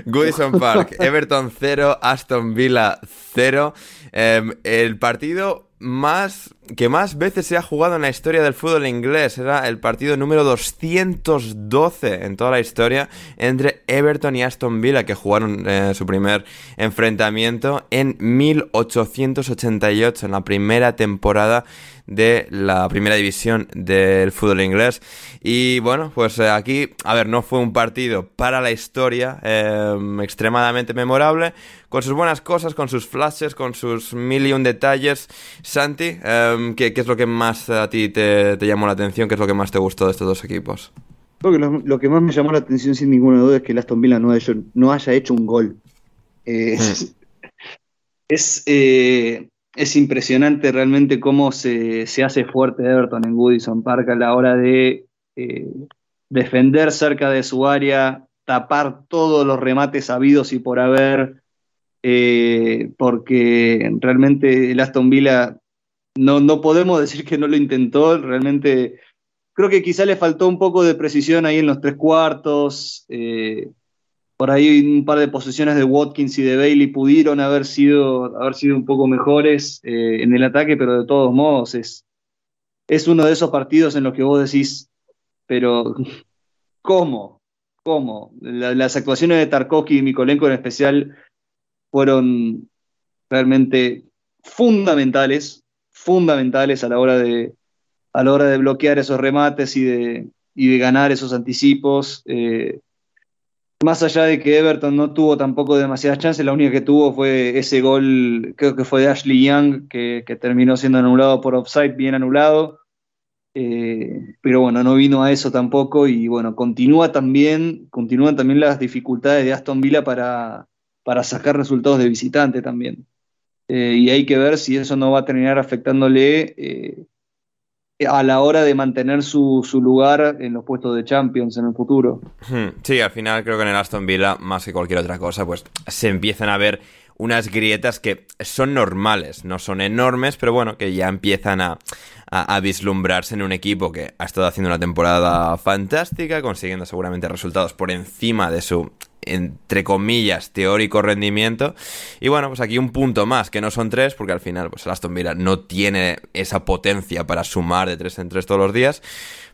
Goodison Park, Everton 0, Aston Villa 0. Eh, el partido más que más veces se ha jugado en la historia del fútbol inglés. Era el partido número 212 en toda la historia entre Everton y Aston Villa, que jugaron eh, su primer enfrentamiento en 1888, en la primera temporada de la primera división del fútbol inglés. Y bueno, pues eh, aquí, a ver, no fue un partido para la historia em, extremadamente memorable, con sus buenas cosas, con sus flashes, con sus mil y un detalles. Santi, em, ¿qué, es lo que más a ti te, llamó la atención? ¿Qué es lo que más te gustó de estos dos equipos? Creo que lo, que más me llamó la atención, sin ninguna duda, es que el Aston Villa no, no haya hecho un gol. Eh, mm. es, eh, es impresionante realmente cómo se, hace fuerte Everton en Woodison Park a la hora de eh, defender cerca de su área, tapar todos los remates habidos y por haber, eh, porque realmente el Aston Villa no, no podemos decir que no lo intentó, realmente creo que quizá le faltó un poco de precisión ahí en los tres cuartos. Eh, por ahí un par de posiciones de Watkins y de Bailey pudieron haber sido, haber sido un poco mejores eh, en el ataque, pero de todos modos es, es uno de esos partidos en los que vos decís, pero ¿cómo? ¿Cómo? las actuaciones de Tarkovsky y Mikolenko en especial fueron realmente fundamentales, fundamentales a la hora de, a la hora de bloquear esos remates y de, y de ganar esos anticipos. Eh, más allá de que Everton no tuvo tampoco demasiadas chances, la única que tuvo fue ese gol, creo que fue de Ashley Young, que, terminó siendo anulado por offside, bien anulado. Eh, pero bueno, no vino a eso tampoco y bueno, continúa también, continúan también las dificultades de Aston Villa para, para sacar resultados de visitante también. Eh, y hay que ver si eso no va a terminar afectándole eh, a la hora de mantener su, lugar en los puestos de Champions en el futuro. Sí, al final creo que en el Aston Villa, más que cualquier otra cosa, pues se empiezan a ver unas grietas que son normales, no son enormes, pero bueno, que ya empiezan a, a, vislumbrarse en un equipo que ha estado haciendo una temporada fantástica, consiguiendo seguramente resultados por encima de su entre comillas, teórico rendimiento. Y bueno, pues aquí un punto más, que no son tres, porque al final, pues el Aston Villa no tiene esa potencia para sumar de tres en tres todos los días.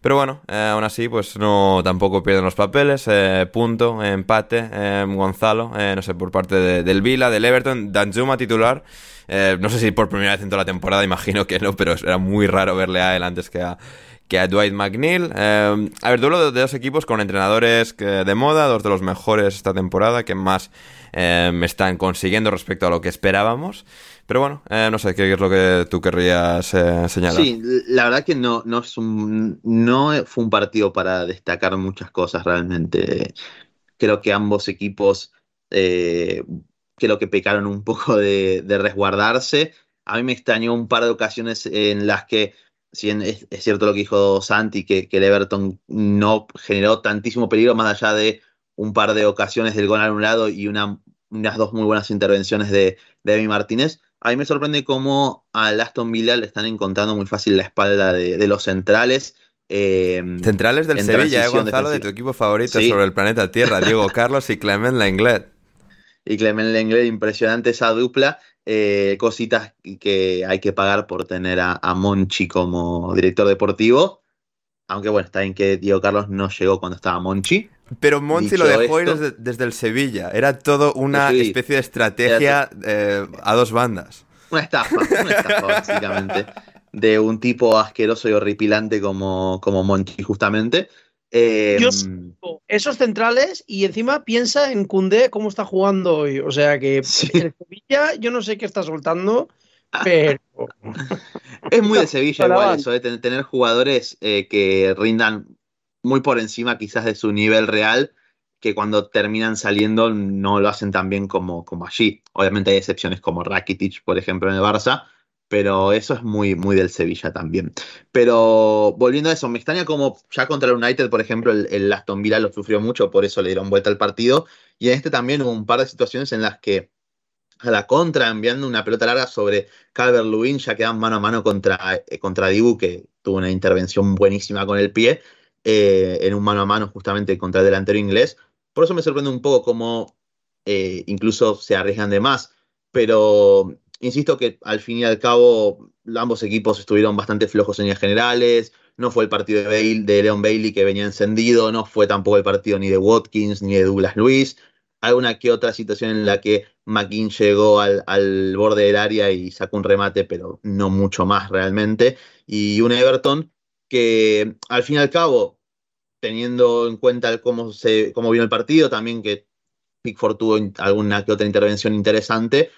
Pero bueno, eh, aún así, pues no tampoco pierden los papeles. Eh, punto, empate, eh, Gonzalo, no sé, por parte del Vila, del Everton, Danjuma titular. no sé si por primera vez en toda la temporada, imagino que no, pero era muy raro verle a él antes que a, que a Dwight McNeil. Eh, a ver, duelo de, dos equipos con entrenadores de moda, dos de los mejores esta temporada, que más eh, están consiguiendo respecto a lo que esperábamos. Pero bueno, eh, no sé, ¿qué es lo que tú querrías señalar? Sí, la verdad que no, no, es un, no fue un partido para destacar muchas cosas realmente. Creo que ambos equipos creo que pecaron un poco de, de resguardarse. A mí me extrañó un par de ocasiones en las que si es, cierto lo que dijo Santi, que, el Everton no generó tantísimo peligro más allá de un par de ocasiones del gol anulado y una, unas dos muy buenas intervenciones de, de Martínez. A mí me sorprende cómo al Aston Villa le están encontrando muy fácil la espalda de, los centrales. Eh, centrales del Sevilla, eh, Gonzalo, de tu equipo favorito sobre el planeta Tierra, Diego Carlos y Clement Lenglet. Y Clement Lenglet, impresionante esa dupla. Eh, cositas que hay que pagar por tener a, Monchi como director deportivo. Aunque bueno, está bien que Diego Carlos no llegó cuando estaba Monchi. Pero Monchi lo dejó ir desde, el Sevilla. Era todo una especie de estrategia eh, a dos bandas. Una estafa, una estafa básicamente. De un tipo asqueroso y horripilante como, como Monchi, justamente. Em, esos centrales y encima piensa en Cundé cómo está jugando hoy. O sea que Sevilla, yo no sé qué está soltando, pero. es muy de Sevilla igual eso, de tener jugadores eh, que rindan muy por encima quizás de su nivel real, que cuando terminan saliendo no lo hacen tan bien como, como allí. Obviamente hay excepciones como Rakitic, por ejemplo, en el Barça, pero eso es muy, muy del Sevilla también. Pero volviendo a eso, me extraña como ya contra el United, por ejemplo, el, Aston Villa lo sufrió mucho, por eso le dieron vuelta al partido. Y en este también hubo un par de situaciones en las que a la contra, enviando una pelota larga sobre Calvert Lewin, ya quedan mano a mano contra, eh, contra Dibu, que tuvo una intervención buenísima con el pie, eh, en un mano a mano justamente contra el delantero inglés. Por eso me sorprende un poco cómo eh, incluso se arriesgan de más. Pero insisto que al fin y al cabo ambos equipos estuvieron bastante flojos en líneas generales. No fue el partido de, Bale- de Leon Bailey que venía encendido, no fue tampoco el partido ni de Watkins ni de Douglas Luis. Alguna que otra situación en la que McKean llegó al, borde del área y sacó un remate, pero no mucho más realmente. Y un Everton que al fin y al cabo, teniendo en cuenta cómo, se, cómo vino el partido, también que Pickford tuvo alguna que otra intervención interesante,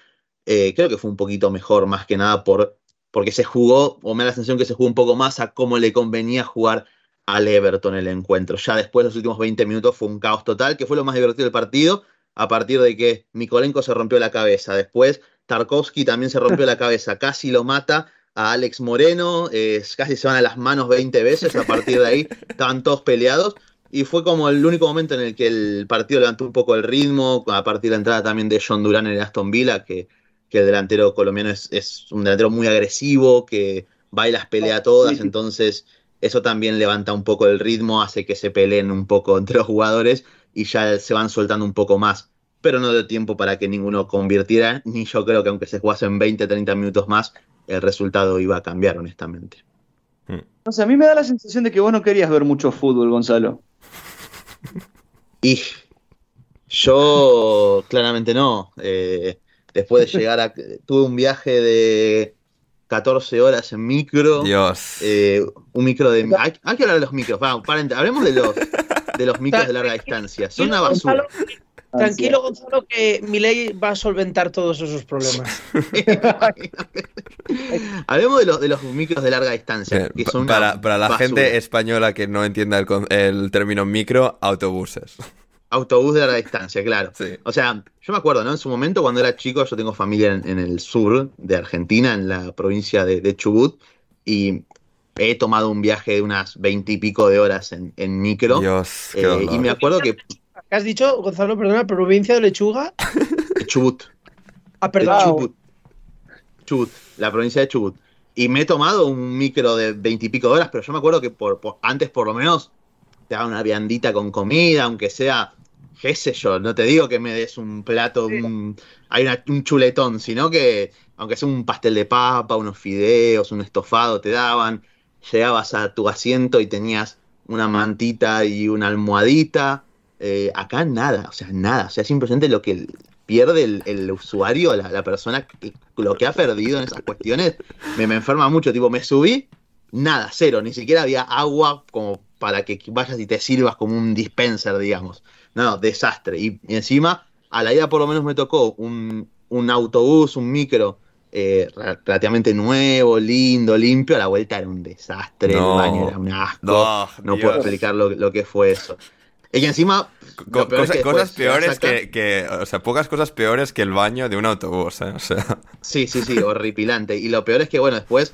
eh, creo que fue un poquito mejor, más que nada por, porque se jugó, o me da la sensación que se jugó un poco más a cómo le convenía jugar al Everton el encuentro. Ya después, los últimos 20 minutos, fue un caos total, que fue lo más divertido del partido, a partir de que Mikolenko se rompió la cabeza. Después, Tarkovsky también se rompió la cabeza, casi lo mata a Alex Moreno, eh, casi se van a las manos 20 veces, a partir de ahí estaban todos peleados. Y fue como el único momento en el que el partido levantó un poco el ritmo, a partir de la entrada también de John Durán en el Aston Villa, que, que el delantero colombiano es, es un delantero muy agresivo, que va y las pelea todas, entonces eso también levanta un poco el ritmo, hace que se peleen un poco entre los jugadores y ya se van soltando un poco más. Pero no dio tiempo para que ninguno convirtiera, ni yo creo que aunque se jugasen 20, 30 minutos más, el resultado iba a cambiar, honestamente. No sé, a mí me da la sensación de que vos no querías ver mucho fútbol, Gonzalo. Y yo claramente no. Eh, después de llegar a... Tuve un viaje de 14 horas en micro. Dios. eh, un micro de... Hay, hay que hablar de los micros. Vamos, paren, hablemos de los, de los micros de larga distancia. Son una basura. Tranquilo, Gonzalo, que Milei va a solventar todos esos problemas. Hablemos de los, de los micros de larga distancia. Que son para, para la basura. gente española que no entienda el, con- el término micro, autobuses. Autobús de larga distancia, claro. Sí. O sea, yo me acuerdo, ¿no? En su momento, cuando era chico, yo tengo familia en, en el sur de Argentina, en la provincia de, de Chubut, y he tomado un viaje de unas veintipico de horas en, en micro. Dios, qué eh, y me acuerdo que ¿Qué has dicho, Gonzalo? Perdona, provincia de Lechuga. de Chubut, Ah, de perdón. Chubut, Chubut, la provincia de Chubut. Y me he tomado un micro de veintipico de horas, pero yo me acuerdo que por, por- antes por lo menos te daban una viandita con comida, aunque sea, qué sé yo, no te digo que me des un plato, un, hay una- un chuletón, sino que aunque sea un pastel de papa, unos fideos, un estofado, te daban, llegabas a tu asiento y tenías una mantita y una almohadita. Eh, acá nada, o sea, nada, o sea, es impresionante lo que pierde el, el usuario, la, la persona, que- lo que ha perdido en esas cuestiones, me, me enferma mucho, tipo, me subí, nada, cero, ni siquiera había agua como para que vayas y te sirvas como un dispenser, digamos. No, no, desastre. Y, y encima, a la ida por lo menos me tocó un, un autobús, un micro, eh, re- relativamente nuevo, lindo, limpio, a la vuelta era un desastre, No. el baño era un asco, No, puedo explicar lo, lo que fue eso. Y encima... Co- es que cosas peores que, que- O sea, pocas cosas peores que el baño de un autobús, ¿eh? O sea. Sí, sí, sí, horripilante. Y lo peor es que, bueno, después,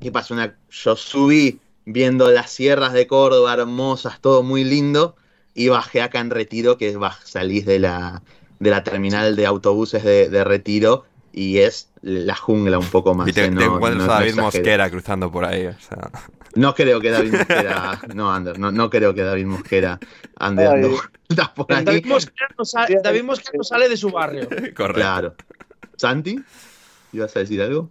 ¿qué pasa? Una, yo subí viendo las sierras de Córdoba hermosas, todo muy lindo, y bajé acá en Retiro, que es salís de la, de la terminal de autobuses de, de Retiro, y es la jungla un poco más. Y te, ¿eh? te No- encuentras no- a no David. Mosquera cruzando por ahí, o sea. No creo que David Mosquera, no, Ander, no, no creo que David Mosquera ande dando por ahí. David Mosquera, no sale, David Mosquera no sale de su barrio. Correcto. Claro. ¿Santi? ¿Ibas a decir algo?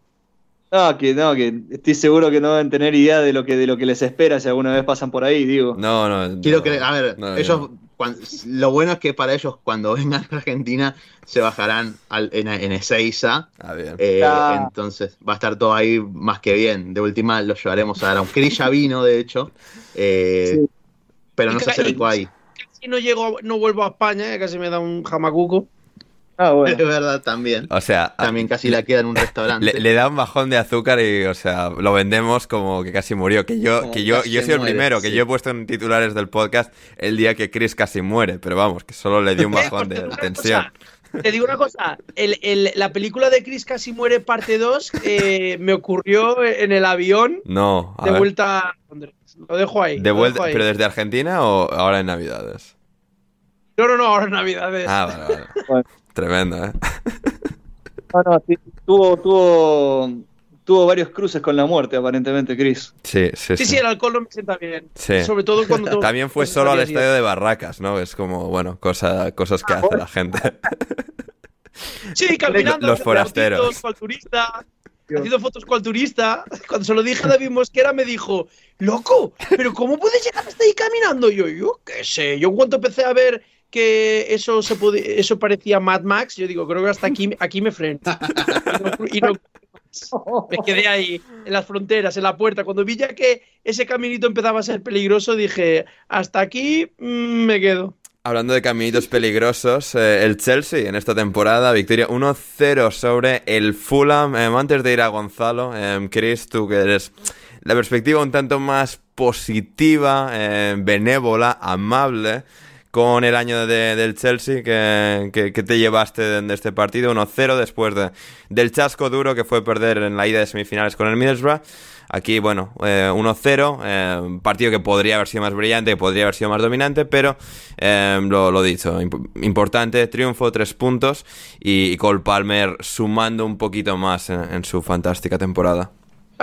No, que no, que estoy seguro que no deben tener idea de lo que, de lo que les espera si alguna vez pasan por ahí, digo. No, no. Quiero no, que, a ver, no, ellos, no. lo bueno es que para ellos cuando vengan a Argentina se bajarán al- en, en Ezeiza, Ah, bien. eh, Ah. entonces va a estar todo ahí más que bien. De última los llevaremos a. Chris ya vino, de hecho, eh, Sí. pero no se acercó ahí. Si no llego, no vuelvo a España, eh, casi me da un jamacuco. Ah, Es bueno. verdad, también. O sea, También casi la queda en un restaurante. le, le da un bajón de azúcar y, o sea, lo vendemos como que casi murió. Que yo, Como que yo, yo soy el muere, primero, que yo he puesto en titulares del podcast el día que Chris casi muere, pero vamos, que solo le dio un bajón de tensión. cosa, Te digo una cosa, el- el- la película de Chris Casi Muere parte 2 eh, me ocurrió en el avión No, a de ver. vuelta a Londres. Lo dejo ahí. ¿De vuelta, dejo ahí. pero desde Argentina o ahora en Navidades? No, no, no, ahora en Navidades. Ah, vale, vale. Tremendo, ¿eh? No, no, sí, tuvo, tuvo, tuvo varios cruces con la muerte, aparentemente, Chris. Sí, sí, Sí, sí. sí, el alcohol no me sienta bien. Sí. Sobre todo cuando... También fue solo al estadio de Barracas, ¿no? Es como, bueno, cosa, cosas que hace la gente. Sí, caminando. Los con forasteros. el turista. haciendo fotos con el turista. Cuando se lo dije a David Mosquera me dijo, loco, pero ¿cómo puedes llegar hasta ahí caminando? Y yo, yo qué sé, yo cuando empecé a ver que eso se eso parecía Mad Max, yo digo, creo que hasta aquí, aquí me freno. Y no- me quedé ahí, en las fronteras, en la puerta. Cuando vi ya que ese caminito empezaba a ser peligroso, dije, hasta aquí mm, me quedo. Hablando de caminitos peligrosos, eh, el Chelsea en esta temporada, victoria 1-0 sobre el Fulham. Em, antes de ir a Gonzalo, em, Chris, tú que eres la perspectiva un tanto más positiva, em, benévola, amable con el año de- del Chelsea que, que- te llevaste de, este partido 1-0 después de- del chasco duro que fue perder en la ida de semifinales con el Middlesbrough. Aquí, bueno, eh, 1-0, eh, partido que podría haber sido más brillante, podría haber sido más dominante, pero eh, lo, dicho, imp- importante, triunfo, tres puntos y, y Cole Palmer sumando un poquito más en su fantástica temporada.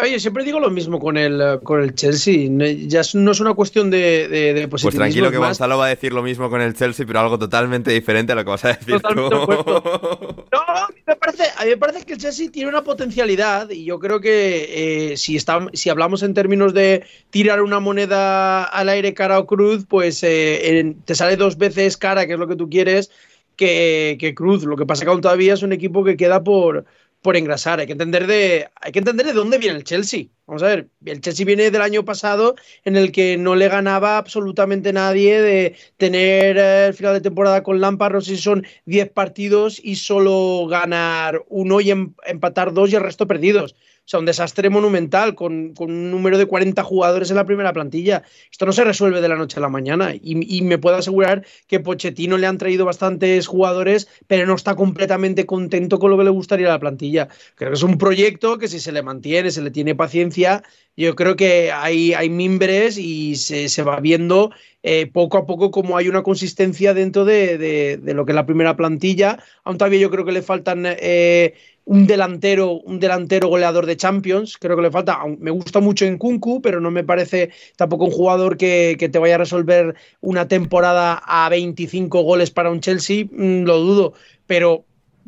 Oye, siempre digo lo mismo con el, eh, con el Chelsea. Ya es- no es una cuestión de, de, de Pues tranquilo es que más- Gonzalo va a decir lo mismo con el Chelsea, pero algo totalmente diferente a lo que vas a decir Totalmente tú. No, a mí me parece, a mí me parece que el Chelsea tiene una potencialidad y yo creo que eh, si, está, si hablamos en términos de tirar una moneda al aire cara o cruz, pues eh, en- te sale dos veces cara, que es lo que tú quieres, que, que cruz. Lo que pasa que aún todavía es un equipo que queda por, por engrasar. Hay que entender de, hay que entender de dónde viene el Chelsea. Vamos a ver, el Chelsea viene del año pasado en el que no le ganaba absolutamente nadie de tener eh, el final de temporada con Lampard, si son 10 partidos y solo ganar uno y em- empatar dos y el resto perdidos. Sea, un desastre monumental con, con un número de 40 jugadores en la primera plantilla. Esto no se resuelve de la noche a la mañana. Y, y me puedo asegurar que Pochettino le han traído bastantes jugadores, pero no está completamente contento con lo que le gustaría a la plantilla. Creo que es un proyecto que si se le mantiene, se le tiene paciencia, yo creo que hay, hay mimbres y se, se va viendo eh, poco a poco cómo hay una consistencia dentro de, de- de lo que es la primera plantilla. Aún todavía yo creo que le faltan eh, un delantero, un delantero goleador de Champions. Creo que le falta. Me gusta mucho en Kunku, pero no me parece tampoco un jugador que, que te vaya a resolver una temporada a 25 goles para un Chelsea. Mm, lo dudo. Pero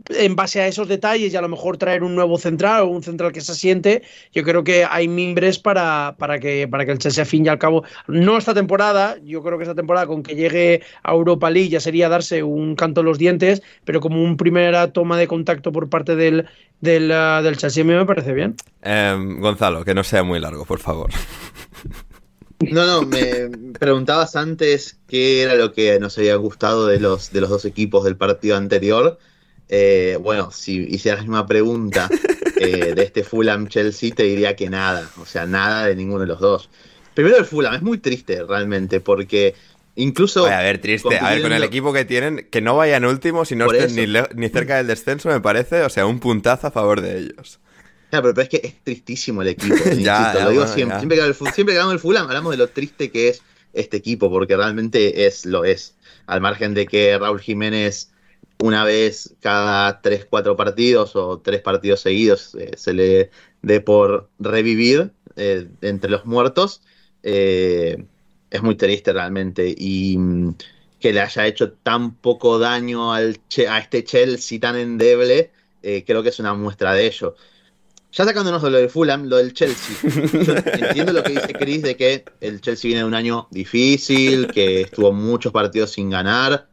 en base a esos detalles y a lo mejor traer un nuevo central o un central que se asiente, yo creo que hay mimbres para, para, que, para que el Chelsea, a fin y al cabo, no esta temporada, yo creo que esta temporada con que llegue a Europa League ya sería darse un canto en los dientes, pero como una primera toma de contacto por parte del, del, ah, del Chelsea, a mí me parece bien. Em, Gonzalo, que no sea muy largo, por favor. No, no, me preguntabas antes qué era lo que nos había gustado de los, de los dos equipos del partido anterior. Eh, bueno, si hicieras la misma pregunta eh, de este Fulham Chelsea, te diría que nada, o sea, nada de ninguno de los dos. Primero el Fulham, es muy triste realmente, porque incluso... Oye, a ver, triste. A ver, con el equipo que tienen, que no vayan últimos y no estén ni, cerca del descenso, me parece, o sea, un puntazo a favor de ellos. Claro, pero, pero es que es tristísimo el equipo. Ya, insisto, ya, lo digo bueno, siempre. ya. Siempre que, hablamos del fu- siempre que hablamos del Fulham, hablamos de lo triste que es este equipo, porque realmente es lo es. Al margen de que Raúl Jiménez, una vez cada tres, cuatro partidos o tres partidos seguidos, eh, se le dé por revivir eh, entre los muertos, eh, es muy triste realmente. Y mm, que le haya hecho tan poco daño al Che- a este Chelsea tan endeble, eh, creo que es una muestra de ello. Ya sacándonos de lo del Fulham, lo del Chelsea. Yo entiendo lo que dice Chris de que el Chelsea viene de un año difícil, que estuvo muchos partidos sin ganar.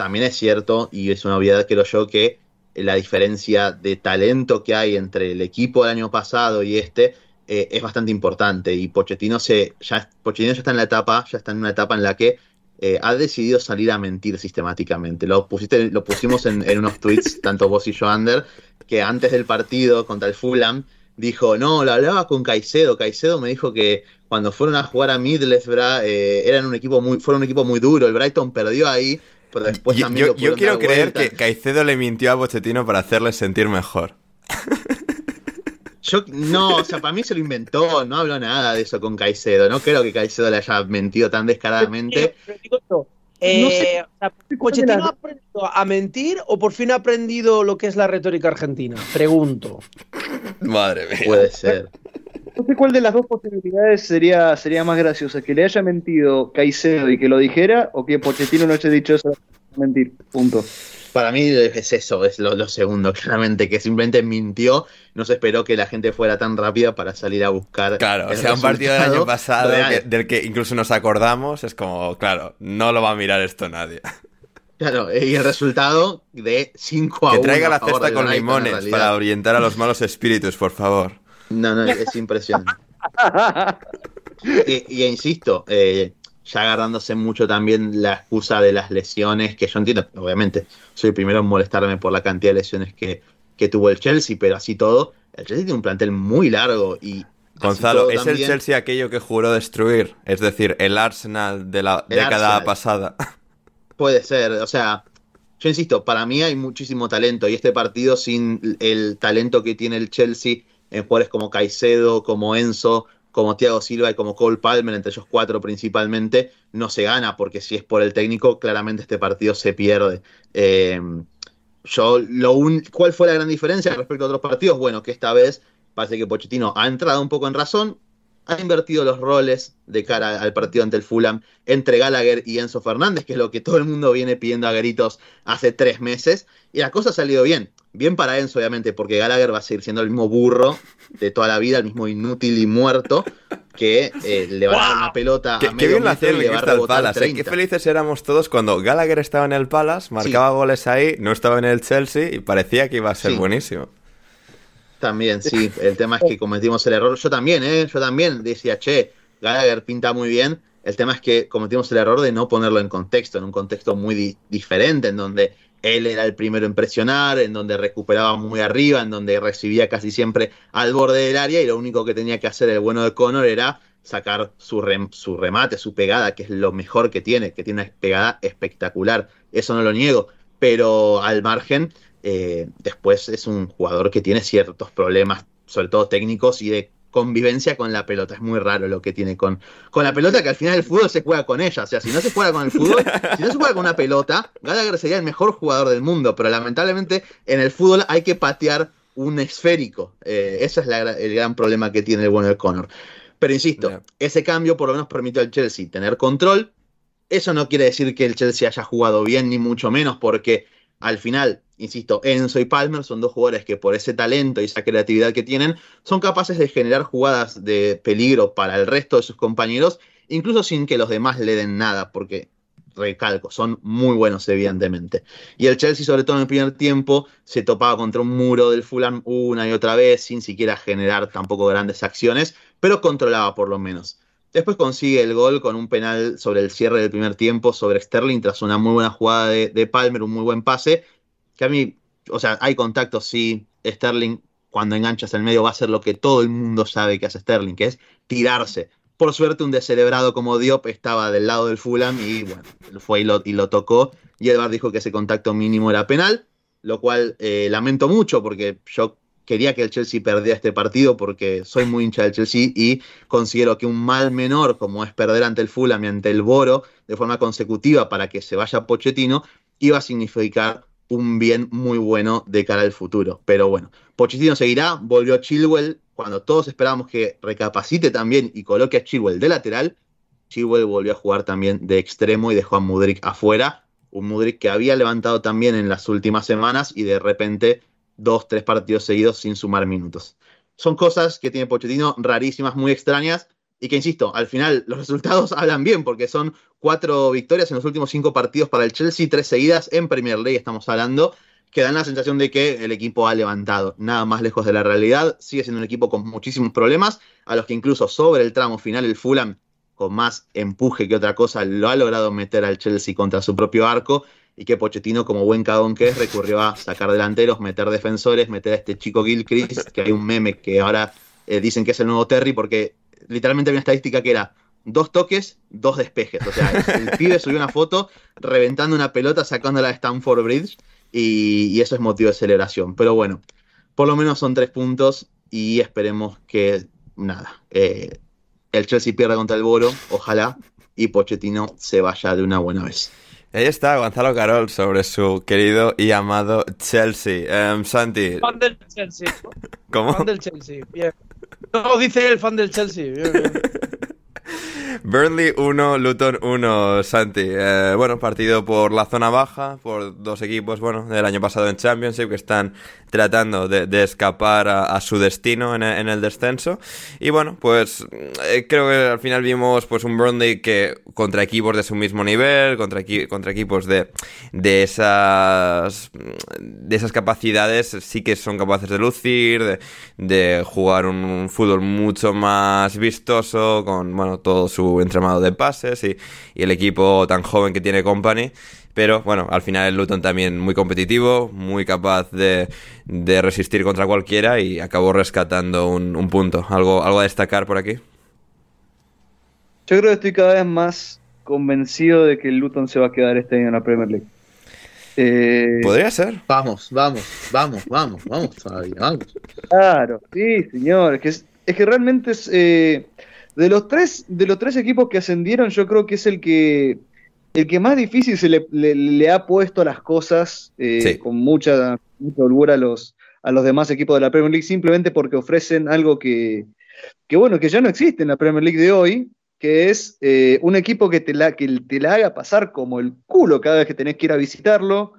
También es cierto, y es una obviedad, creo yo, que la diferencia de talento que hay entre el equipo del año pasado y este eh, es bastante importante. Y Pochettino, se, ya, Pochettino ya está en la etapa, ya está en una etapa en la que eh, ha decidido salir a mentir sistemáticamente. Lo, pusiste, lo pusimos en, en unos tweets, tanto vos y yo, Ander, que antes del partido contra el Fulham dijo, no, lo hablaba con Caicedo. Caicedo me dijo que cuando fueron a jugar a Middlesbrough eh, eran un equipo muy, fueron un equipo muy duro. El Brighton perdió ahí, pero después Yo, también yo- lo yo pudieron quiero dar creer vuelta. que Caicedo le mintió a Pochettino para hacerle sentir mejor. Yo, no, o sea, para mí se lo inventó, no habló nada de eso con Caicedo. No creo que Caicedo le haya mentido tan descaradamente. Pero eh, No sé. o sea, ¿Pochettino ha aprendido a mentir o por fin ha aprendido lo que es la retórica argentina? Pregunto. Madre mía. Puede ser. No sé cuál de las dos posibilidades sería, sería más graciosa, que le haya mentido Caicedo y que lo dijera, o que Pochettino no haya dicho eso mentir. Punto. Para mí es eso, es lo, lo, segundo, claramente, que simplemente mintió, no se esperó que la gente fuera tan rápida para salir a buscar. Claro, o sea, un partido del año pasado que, del que incluso nos acordamos, es como, claro, no lo va a mirar esto nadie. Claro, y el resultado de 5 a 1. Que traiga la cesta con limones para orientar a los malos espíritus, por favor. No, no, es impresionante. y, y, insisto, eh, ya agarrándose mucho también la excusa de las lesiones, que yo entiendo, obviamente, soy el primero en molestarme por la cantidad de lesiones que, que tuvo el Chelsea, pero así todo, el Chelsea tiene un plantel muy largo y... Gonzalo, ¿es también, el Chelsea aquello que juró destruir? Es decir, el Arsenal de la década Arsenal. pasada. Puede ser, o sea, yo insisto, para mí hay muchísimo talento y este partido sin el talento que tiene el Chelsea en jugadores como Caicedo, como Enzo, como Thiago Silva y como Cole Palmer, entre ellos cuatro principalmente, no se gana, porque si es por el técnico, claramente este partido se pierde. Eh, yo, lo un, ¿Cuál fue la gran diferencia respecto a otros partidos? Bueno, que esta vez parece que Pochettino ha entrado un poco en razón, ha invertido los roles de cara al partido ante el Fulham entre Gallagher y Enzo Fernández, que es lo que todo el mundo viene pidiendo a gritos hace tres meses, y la cosa ha salido bien. Bien para Enzo, obviamente, porque Gallagher va a seguir siendo el mismo burro de toda la vida, el mismo inútil y muerto, que eh, le va wow. a dar una pelota qué, a medio qué bien metro lo y le va a el Palace. 30. Qué felices éramos todos cuando Gallagher estaba en el Palace, marcaba sí. goles ahí, no estaba en el Chelsea y parecía que iba a ser Sí. buenísimo. También, sí. El tema es que cometimos el error. Yo también, ¿eh? Yo también decía, che, Gallagher pinta muy bien. El tema es que cometimos el error de no ponerlo en contexto, en un contexto muy di diferente, en donde él era el primero en presionar, en donde recuperaba muy arriba, en donde recibía casi siempre al borde del área y lo único que tenía que hacer el bueno de Connor era sacar su, rem su remate, su pegada, que es lo mejor que tiene, que tiene una pegada espectacular. Eso no lo niego, pero al margen, eh, después es un jugador que tiene ciertos problemas, sobre todo técnicos y de convivencia con la pelota. Es muy raro lo que tiene con, con la pelota, que al final el fútbol se juega con ella. O sea, si no se juega con el fútbol, si no se juega con una pelota, Gallagher sería el mejor jugador del mundo, pero lamentablemente en el fútbol hay que patear un esférico. Eh, ese es la, el gran problema que tiene el bueno de Connor. Pero insisto, yeah. ese cambio por lo menos permitió al Chelsea tener control. Eso no quiere decir que el Chelsea haya jugado bien, ni mucho menos, porque al final, insisto, Enzo y Palmer son dos jugadores que por ese talento y esa creatividad que tienen, son capaces de generar jugadas de peligro para el resto de sus compañeros, incluso sin que los demás le den nada, porque recalco, son muy buenos evidentemente. Y el Chelsea, sobre todo en el primer tiempo, se topaba contra un muro del Fulham una y otra vez, sin siquiera generar tampoco grandes acciones, pero controlaba por lo menos. Después consigue el gol con un penal sobre el cierre del primer tiempo sobre Sterling tras una muy buena jugada de, de Palmer, un muy buen pase, que a mí, o sea, hay contacto, sí, Sterling cuando enganchas el medio va a hacer lo que todo el mundo sabe que hace Sterling, que es tirarse. Por suerte un descerebrado como Diop estaba del lado del Fulham y bueno, fue y lo, y lo tocó y Edvard dijo que ese contacto mínimo era penal, lo cual eh, lamento mucho porque yo quería que el Chelsea perdiera este partido porque soy muy hincha del Chelsea y considero que un mal menor como es perder ante el Fulham y ante el Boro de forma consecutiva para que se vaya Pochettino iba a significar un bien muy bueno de cara al futuro. Pero bueno, Pochettino seguirá, volvió Chilwell cuando todos esperábamos que recapacite también y coloque a Chilwell de lateral. Chilwell volvió a jugar también de extremo y dejó a Mudrik afuera. Un Mudrik que había levantado también en las últimas semanas y de repente dos, tres partidos seguidos sin sumar minutos. Son cosas que tiene Pochettino rarísimas, muy extrañas, y que, insisto, al final los resultados hablan bien, porque son cuatro victorias en los últimos cinco partidos para el Chelsea, tres seguidas en Premier League, estamos hablando, que dan la sensación de que el equipo ha levantado, nada más lejos de la realidad, sigue siendo un equipo con muchísimos problemas, a los que incluso sobre el tramo final el Fulham, con más empuje que otra cosa, lo ha logrado meter al Chelsea contra su propio arco, y que Pochettino, como buen cagón que es, recurrió a sacar delanteros, meter defensores, meter a este chico Gilchrist, que hay un meme que ahora eh, dicen que es el nuevo Terry, porque literalmente había una estadística que era dos toques, dos despejes. O sea, el pibe subió una foto reventando una pelota, sacándola de Stanford Bridge, y, y, eso es motivo de celebración. Pero bueno, por lo menos son tres puntos y esperemos que, nada, eh, el Chelsea pierda contra el Boro, ojalá, y Pochettino se vaya de una buena vez. Ahí está Gonzalo Carol sobre su querido y amado Chelsea. Um, Santi. Fan del Chelsea. ¿Cómo? Fan del Chelsea. Bien. No, dice el fan del Chelsea. Burnley 1, Luton 1, Santi. Eh, bueno, partido por la zona baja, por dos equipos, bueno, del año pasado en Championship que están tratando de, escapar a, su destino en, el descenso. Y bueno, pues eh, creo que al final vimos pues un Burnley que contra equipos de su mismo nivel, contra, equipos de, esas, de esas capacidades, sí que son capaces de lucir, de, jugar un, fútbol mucho más vistoso, con bueno, todo su entramado de pases y, y el equipo tan joven que tiene Company. Pero bueno, al final el Luton también muy competitivo, muy capaz de, resistir contra cualquiera y acabó rescatando un, punto. ¿Algo, ¿Algo a destacar por aquí? Yo creo que estoy cada vez más convencido de que el Luton se va a quedar este año en la Premier League. Eh, Podría ser. Vamos, vamos, vamos, vamos, vamos todavía, vamos. Claro, sí, señor. Es que, es, que realmente es, eh, de los tres, de los tres equipos que ascendieron, yo creo que es el que el que más difícil se le, ha puesto las cosas eh, con mucha, mucha holgura a los, a los demás equipos de la Premier League, simplemente porque ofrecen algo que, que, bueno, que ya no existe en la Premier League de hoy, que es eh, un equipo que te, la, que te la haga pasar como el culo cada vez que tenés que ir a visitarlo,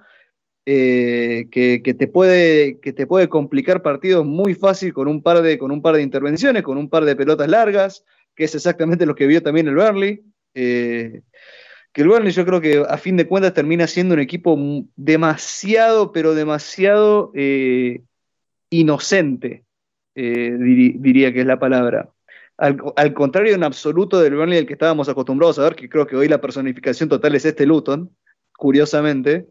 eh, que, te puede, que te puede complicar partidos muy fácil con un, par de, con un par de intervenciones, con un par de pelotas largas, que es exactamente lo que vio también el Burnley que el Burnley yo creo que a fin de cuentas termina siendo un equipo demasiado, pero demasiado eh, inocente, eh, diría que es la palabra. Al, contrario en absoluto del Burnley al que estábamos acostumbrados a ver, que creo que hoy la personificación total es este Luton, curiosamente,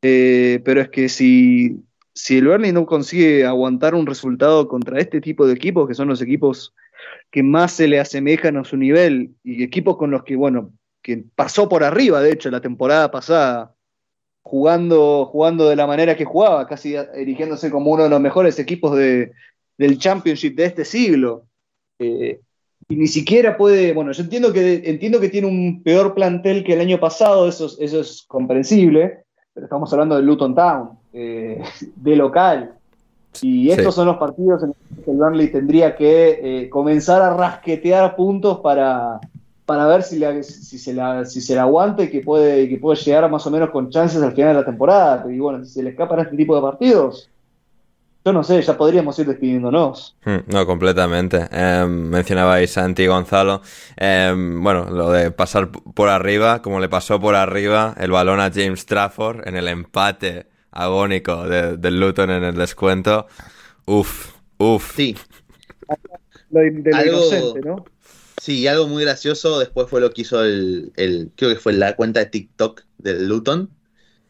eh, pero es que si, si el Burnley no consigue aguantar un resultado contra este tipo de equipos, que son los equipos que más se le asemejan a su nivel y equipos con los que, bueno, que pasó por arriba, de hecho, la temporada pasada, jugando, jugando de la manera que jugaba, casi erigiéndose como uno de los mejores equipos de, del Championship de este siglo. Eh, y ni siquiera puede, bueno, yo entiendo que, entiendo que tiene un peor plantel que el año pasado, eso, eso es comprensible, pero estamos hablando de Luton Town, eh, de local. Y estos son los partidos en los que el Burnley tendría que eh, comenzar a rasquetear puntos para, para ver si, si, se la, si se la aguanta y que puede, que puede llegar más o menos con chances al final de la temporada. Y bueno, si se le escapan este tipo de partidos, yo no sé, ya podríamos ir despidiéndonos. Hmm, no, completamente. Eh, mencionabais Santi Gonzalo. Em, bueno, lo de pasar por arriba, como le pasó por arriba el balón a James Trafford en el empate agónico del Luton en el descuento. Uf, uf. Sí. Lo de, inocente, ¿no? Sí, algo muy gracioso después fue lo que hizo el, creo que fue la cuenta de TikTok del Luton,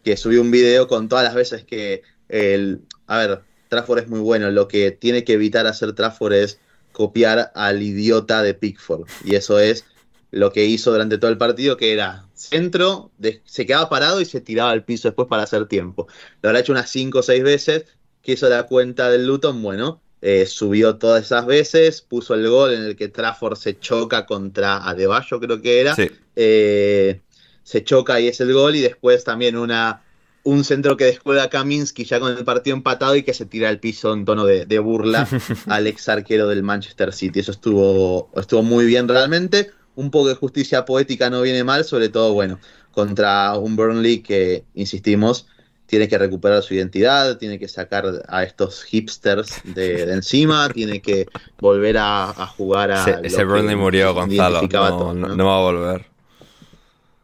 que subió un video con todas las veces que el, a ver, Trafford es muy bueno, lo que tiene que evitar hacer Trafford es copiar al idiota de Pickford, y eso es lo que hizo durante todo el partido, que era centro, se quedaba parado y se tiraba al piso después para hacer tiempo. Lo habrá hecho unas 5 o 6 veces, que hizo la cuenta del Luton, bueno, eh, subió todas esas veces, puso el gol en el que Trafford se choca contra Adebayo, creo que era. Eh, se choca y es el gol, y después también una, un centro que descuelga Kaminsky ya con el partido empatado y que se tira al piso en tono de, burla al ex arquero del Manchester City. Eso estuvo, estuvo muy bien realmente. Un poco de justicia poética no viene mal, sobre todo, bueno, contra un Burnley que, insistimos, tiene que recuperar su identidad, tiene que sacar a estos hipsters de, encima, tiene que volver a, jugar a. ese Burnley murió, Gonzalo. No, va a volver.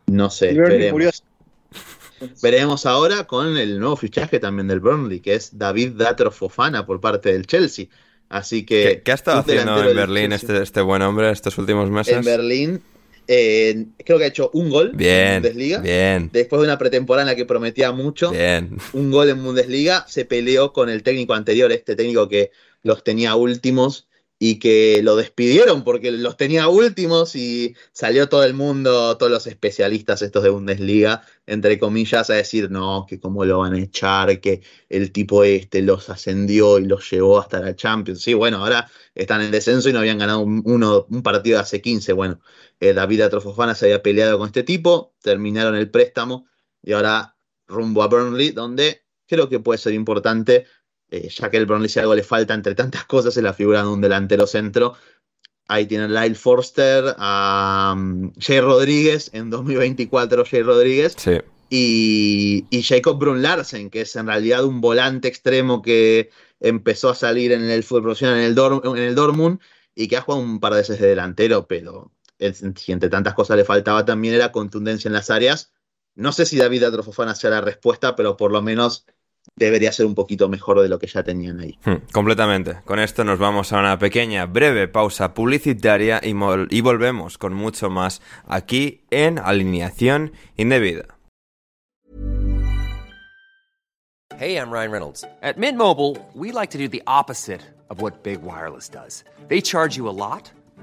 No sé, veremos. Veremos ahora con el nuevo fichaje también del Burnley, que es David Datro Fofana por parte del Chelsea. Así que. ¿Qué, ha estado haciendo en Berlín este, este buen hombre estos últimos meses? En Berlín eh, creo que ha hecho un gol en Bundesliga. Bien. Después de una pretemporada en la que prometía mucho. Un gol en Bundesliga. Se peleó con el técnico anterior, este técnico que los tenía últimos y que lo despidieron porque los tenía últimos y salió todo el mundo, todos los especialistas estos de Bundesliga, entre comillas, a decir, no, que cómo lo van a echar, que el tipo este los ascendió y los llevó hasta la Champions. Sí, bueno, ahora están en descenso y no habían ganado un, uno, un partido hace 15. Bueno, eh, David Atrofofana se había peleado con este tipo, terminaron el préstamo y ahora rumbo a Burnley, donde creo que puede ser importante eh, ya que el Burnley si algo le falta entre tantas cosas es la figura de un delantero centro Ahí tienen Lyle Forster, a um, Jay Rodríguez, en 2024 Jay Rodríguez, Sí. y, y Jacob Brun Larsen, que es en realidad un volante extremo que empezó a salir en el fútbol profesional en el, Dor- en el Dortmund y que ha jugado un par de veces de delantero, pero entre tantas cosas le faltaba también era contundencia en las áreas. No sé si David Atrofofana sea la respuesta, pero por lo menos debería ser un poquito mejor de lo que ya tenían ahí. Hmm, completamente. Con esto nos vamos a una pequeña, breve pausa publicitaria y, y volvemos con mucho más aquí en Alineación Indebida. Hey, I'm Ryan Reynolds. At Mint Mobile, we like to do the opposite of what Big Wireless does. They charge you a lot,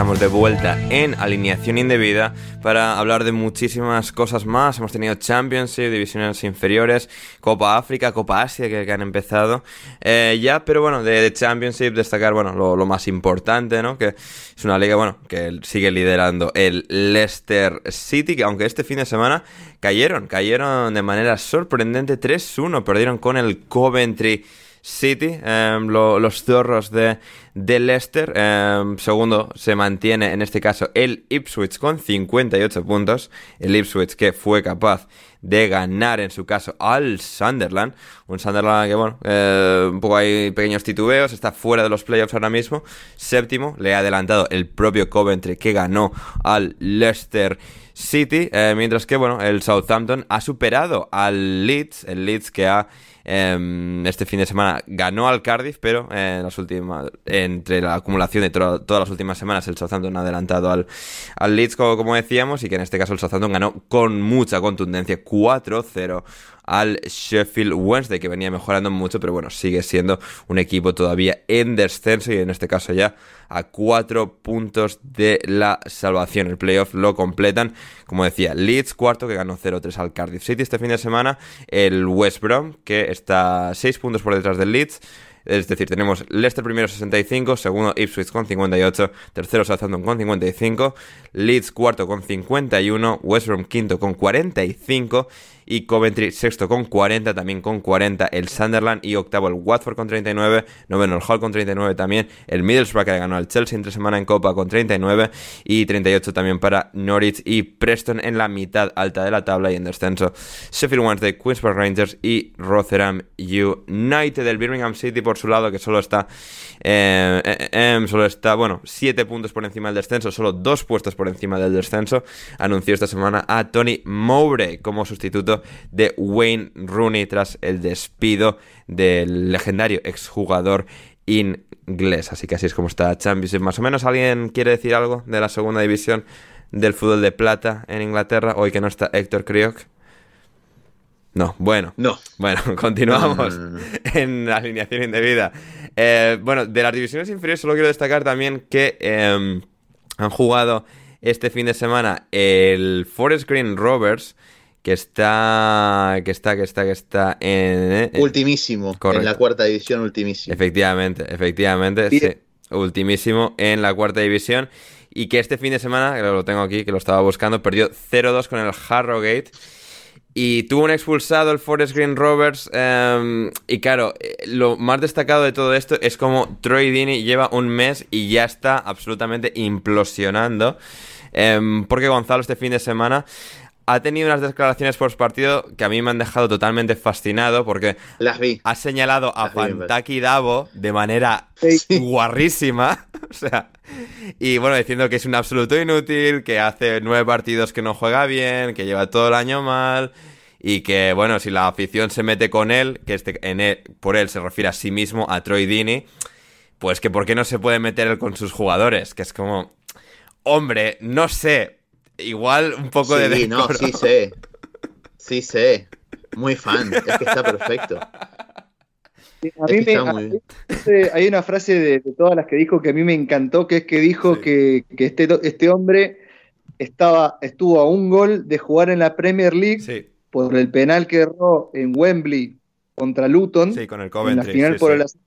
Estamos de vuelta en alineación indebida para hablar de muchísimas cosas más. Hemos tenido Championship, divisiones inferiores, Copa África, Copa Asia que, han empezado eh, ya, pero bueno, de, de Championship destacar bueno lo, lo más importante, ¿no? Que es una liga bueno que sigue liderando el Leicester City, que aunque este fin de semana cayeron, cayeron de manera sorprendente 3-1, perdieron con el Coventry. City, em, lo- los zorros de, de Leicester. em, segundo se mantiene en este caso el Ipswich con 58 puntos. El Ipswich que fue capaz de ganar en su caso al Sunderland. Un Sunderland que, bueno, eh, un poco hay pequeños titubeos, está fuera de los playoffs ahora mismo. Séptimo, le ha adelantado el propio Coventry que ganó al Leicester City. eh, mientras que, bueno, el Southampton ha superado al Leeds, el Leeds que ha em, este fin de semana ganó al Cardiff, pero eh, en las últimas, entre la acumulación de to- todas las últimas semanas, el Southampton ha adelantado al, al Leeds, como, como decíamos, y que en este caso el Southampton ganó con mucha contundencia 4-0 al Sheffield Wednesday, que venía mejorando mucho, pero bueno, sigue siendo un equipo todavía en descenso y en este caso ya a cuatro puntos de la salvación. El playoff lo completan, como decía, Leeds cuarto que ganó 0-3 al Cardiff City este fin de semana, el West Brom que está seis puntos por detrás del Leeds. Es decir, tenemos Leicester primero 65, segundo Ipswich con 58, tercero Southampton con 55, Leeds cuarto con 51, West Brom quinto con 45 y Coventry sexto con 40, también con 40 el Sunderland y octavo el Watford con 39, noveno el Hull con 39 también, el Middlesbrough que ganó al Chelsea entre semana en Copa con 39 y 38 también para Norwich y Preston en la mitad alta de la tabla y en descenso Sheffield Wednesday, Queens Park Rangers y Rotherham United del Birmingham City por su lado que solo está eh, eh, eh, solo está bueno 7 puntos por encima del descenso solo 2 puestos por encima del descenso anunció esta semana a Tony Mowbray como sustituto de Wayne Rooney tras el despido del legendario exjugador inglés así que así es como está Championship más o menos ¿alguien quiere decir algo de la segunda división del fútbol de plata en Inglaterra hoy que no está Héctor Crioc no, bueno. No. Bueno, continuamos No, no, no, no. en la alineación indebida. Eh, bueno, de las divisiones inferiores solo quiero destacar también que eh, han jugado este fin de semana el Forest Green Rovers, que está, que está, que está, que está en... en- Ultimísimo. Correcto. En la cuarta división, ultimísimo. Efectivamente, efectivamente, sí. Ultimísimo en la cuarta división. Y que este fin de semana, que lo tengo aquí, que lo estaba buscando, perdió 0-2 con el Harrogate. Y tuvo un expulsado el Forest Green Rovers. em, y claro, eh, lo más destacado de todo esto es como Troy Deeney lleva un mes y ya está absolutamente implosionando. Em, porque Gonzalo este fin de semana ha tenido unas declaraciones post partido que a mí me han dejado totalmente fascinado porque Las vi. ha señalado a Fantaki Davo de manera guarrísima. O sea, y bueno, diciendo que es un absoluto inútil, que hace nueve partidos que no juega bien, que lleva todo el año mal. Y que, bueno, si la afición se mete con él, que este, en él, por él se refiere a sí mismo, a Troy Dini, pues que por qué no se puede meter él con sus jugadores. Que es como, hombre, no sé, igual un poco de Sí, no, sí sé. Sí sé. Muy fan. Es que está perfecto. A Es mí que me- está muy- hay una frase de, de todas las que dijo que a mí me encantó, que es que dijo que, que este, este hombre estaba, estuvo a un gol de jugar en la Premier League Sí, por el penal que erró en Wembley contra Luton sí, con el en la final sí, por sí.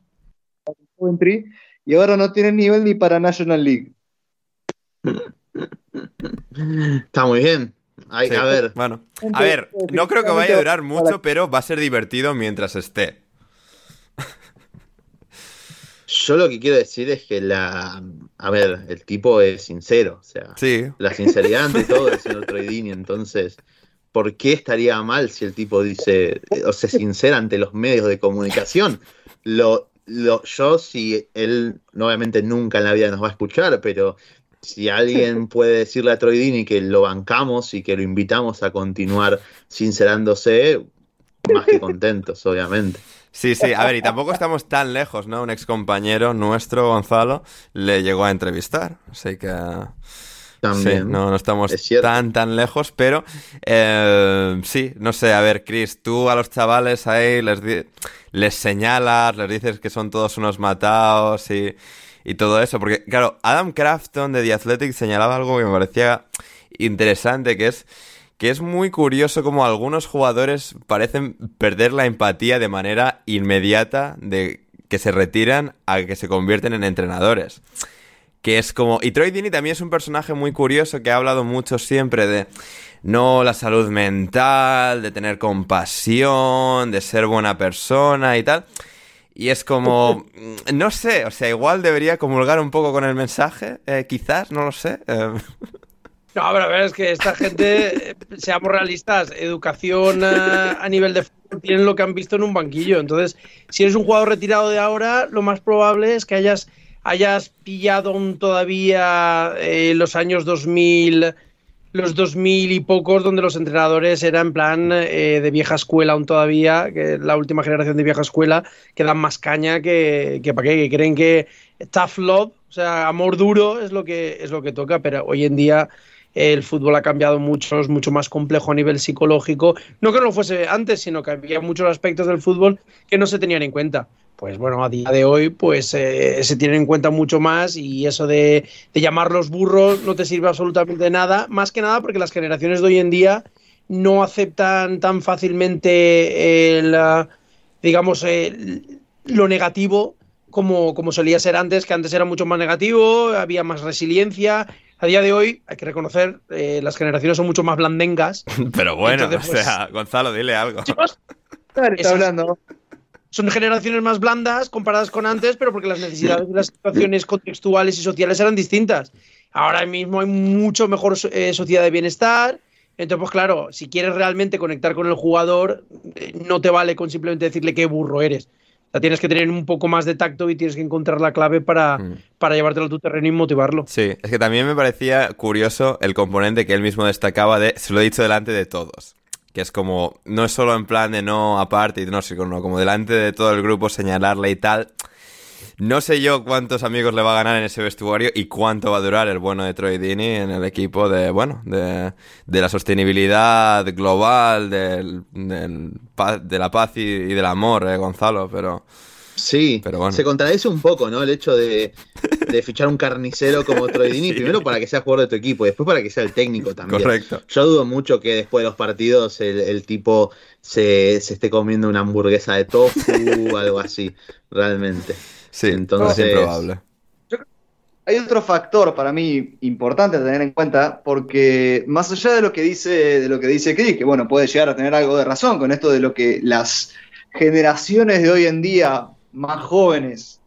el Coventry y ahora no tiene nivel ni para National League. Está muy bien. Ay, Sí. A ver, Bueno, a ver, no creo que vaya a durar mucho, pero va a ser divertido mientras esté. yo lo que quiero decir es que la. A ver, el tipo es sincero. O sea, Sí, la sinceridad ante todo del señor Troidini. Entonces, ¿por qué estaría mal si el tipo dice, o se sincera ante los medios de comunicación? Lo, lo, yo, si él, obviamente nunca en la vida nos va a escuchar, pero si alguien puede decirle a Troidini que lo bancamos y que lo invitamos a continuar sincerándose, más que contentos, obviamente. sí, sí. A ver, y tampoco estamos tan lejos, ¿no? Un ex compañero nuestro, Gonzalo, le llegó a entrevistar. Así que. También. Sí, no, no estamos Es tan, tan lejos, pero eh, sí, no sé, a ver, Chris, tú a los chavales ahí les, les señalas, les dices que son todos unos matados y, y todo eso, porque claro, Adam Crafton de The Athletic señalaba algo que me parecía interesante, que es que es muy curioso como algunos jugadores parecen perder la empatía de manera inmediata de que se retiran a que se convierten en entrenadores. Que es como. Y Troy Dini también es un personaje muy curioso que ha hablado mucho siempre de. No, la salud mental, de tener compasión, de ser buena persona y tal. Y es como. mm, No sé, o sea, igual debería comulgar un poco con el mensaje, eh, quizás, no lo sé. eh. No, pero a ver, es que esta gente, eh, seamos realistas, educación a, nivel de fútbol tienen lo que han visto en un banquillo. Entonces, si eres un jugador retirado de ahora, lo más probable es que hayas, hayas pillado aún todavía eh, los años 2000, los 2000 y pocos, donde los entrenadores eran en plan eh, de vieja escuela aún todavía, que la última generación de vieja escuela, que dan más caña que, que para qué, que creen que tough love, o sea, amor duro es lo que, es lo que toca, pero hoy en día el fútbol ha cambiado mucho, es mucho más complejo a nivel psicológico. No que no lo fuese antes, sino que había muchos aspectos del fútbol que no se tenían en cuenta. Pues bueno, a día de hoy pues eh, se tienen en cuenta mucho más y eso de, de llamarlos burros no te sirve absolutamente nada, más que nada porque las generaciones de hoy en día no aceptan tan fácilmente el, ah, digamos, el- lo negativo como, como solía ser antes, que antes era mucho más negativo, había más resiliencia. A día de hoy, hay que reconocer, eh, las generaciones son mucho más blandengas. Pero bueno, Entonces, o pues- sea, Gonzalo, dile algo. Está Esas- hablando. Son generaciones más blandas comparadas con antes, pero porque las necesidades y las situaciones contextuales y sociales eran distintas. Ahora mismo hay mucho mejor eh, sociedad de bienestar. Entonces, pues claro, si quieres realmente conectar con el jugador, eh, no te vale con simplemente decirle qué burro eres. Sea, tienes que tener un poco más de tacto y tienes que encontrar la clave para, Mm. para llevártelo a tu terreno y motivarlo. Sí, es que también me parecía curioso el componente que él mismo destacaba de, se lo he dicho delante de todos, que es como, no es solo en plan de no aparte y no, sino como delante de todo el grupo señalarle y tal. No sé yo cuántos amigos le va a ganar en ese vestuario y cuánto va a durar el bueno de Troy Dini en el equipo de, bueno, de, de la sostenibilidad global, del, del de la paz y, y del amor, eh, Gonzalo, pero... Sí, Pero bueno. se contradice un poco, ¿no? El hecho de, de fichar un carnicero como Troidini, Sí. primero para que sea jugador de tu equipo y después para que sea el técnico también. Correcto. Yo dudo mucho que después de los partidos el, el tipo se, se esté comiendo una hamburguesa de tofu o algo así, realmente. Sí, Entonces- es improbable. hay otro factor para mí importante a tener en cuenta, porque más allá de lo que dice, de lo que dice Chris, que bueno, puede llegar a tener algo de razón con esto de lo que las generaciones de hoy en día más jóvenes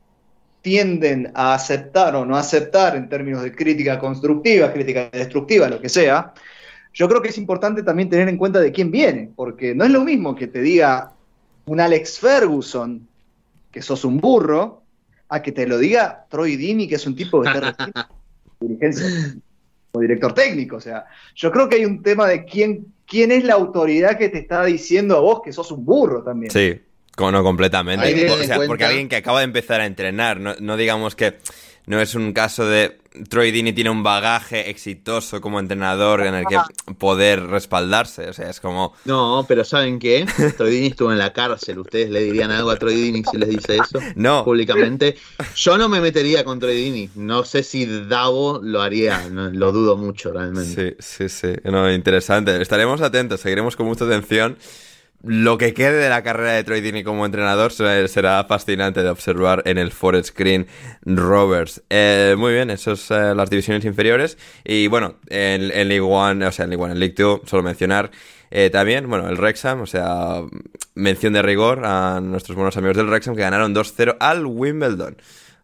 tienden a aceptar o no aceptar en términos de crítica constructiva, crítica destructiva, lo que sea, yo creo que es importante también tener en cuenta de quién viene, porque no es lo mismo que te diga un Alex Ferguson que sos un burro, a que te lo diga Troy Dini, que es un tipo que está dirigencia o director técnico. O sea, yo creo que hay un tema de quién, quién es la autoridad que te está diciendo a vos que sos un burro también. Sí, como no completamente. O sea, porque alguien que acaba de empezar a entrenar, no, no digamos que no es un caso de Troy Dini tiene un bagaje exitoso como entrenador en el que poder respaldarse. O sea, es como. No, pero ¿saben qué? Troy Dini estuvo en la cárcel. ¿Ustedes le dirían algo a Troy Dini si les dice eso? No. Públicamente. Yo no me metería con Troy Dini. No sé si Davo lo haría. no, lo dudo mucho, realmente. Sí, sí, sí. No, interesante. Estaremos atentos, seguiremos con mucha atención. Lo que quede de la carrera de Troy Dini como entrenador será, fascinante de observar en el Forest Screen Rovers. Eh, muy bien, esas son las divisiones inferiores. Y bueno, en, en League One, o sea, en League One, en League Two, solo mencionar eh, también, bueno, el Wrexham, o sea, mención de rigor a nuestros buenos amigos del Wrexham que ganaron 2-0 al Wimbledon.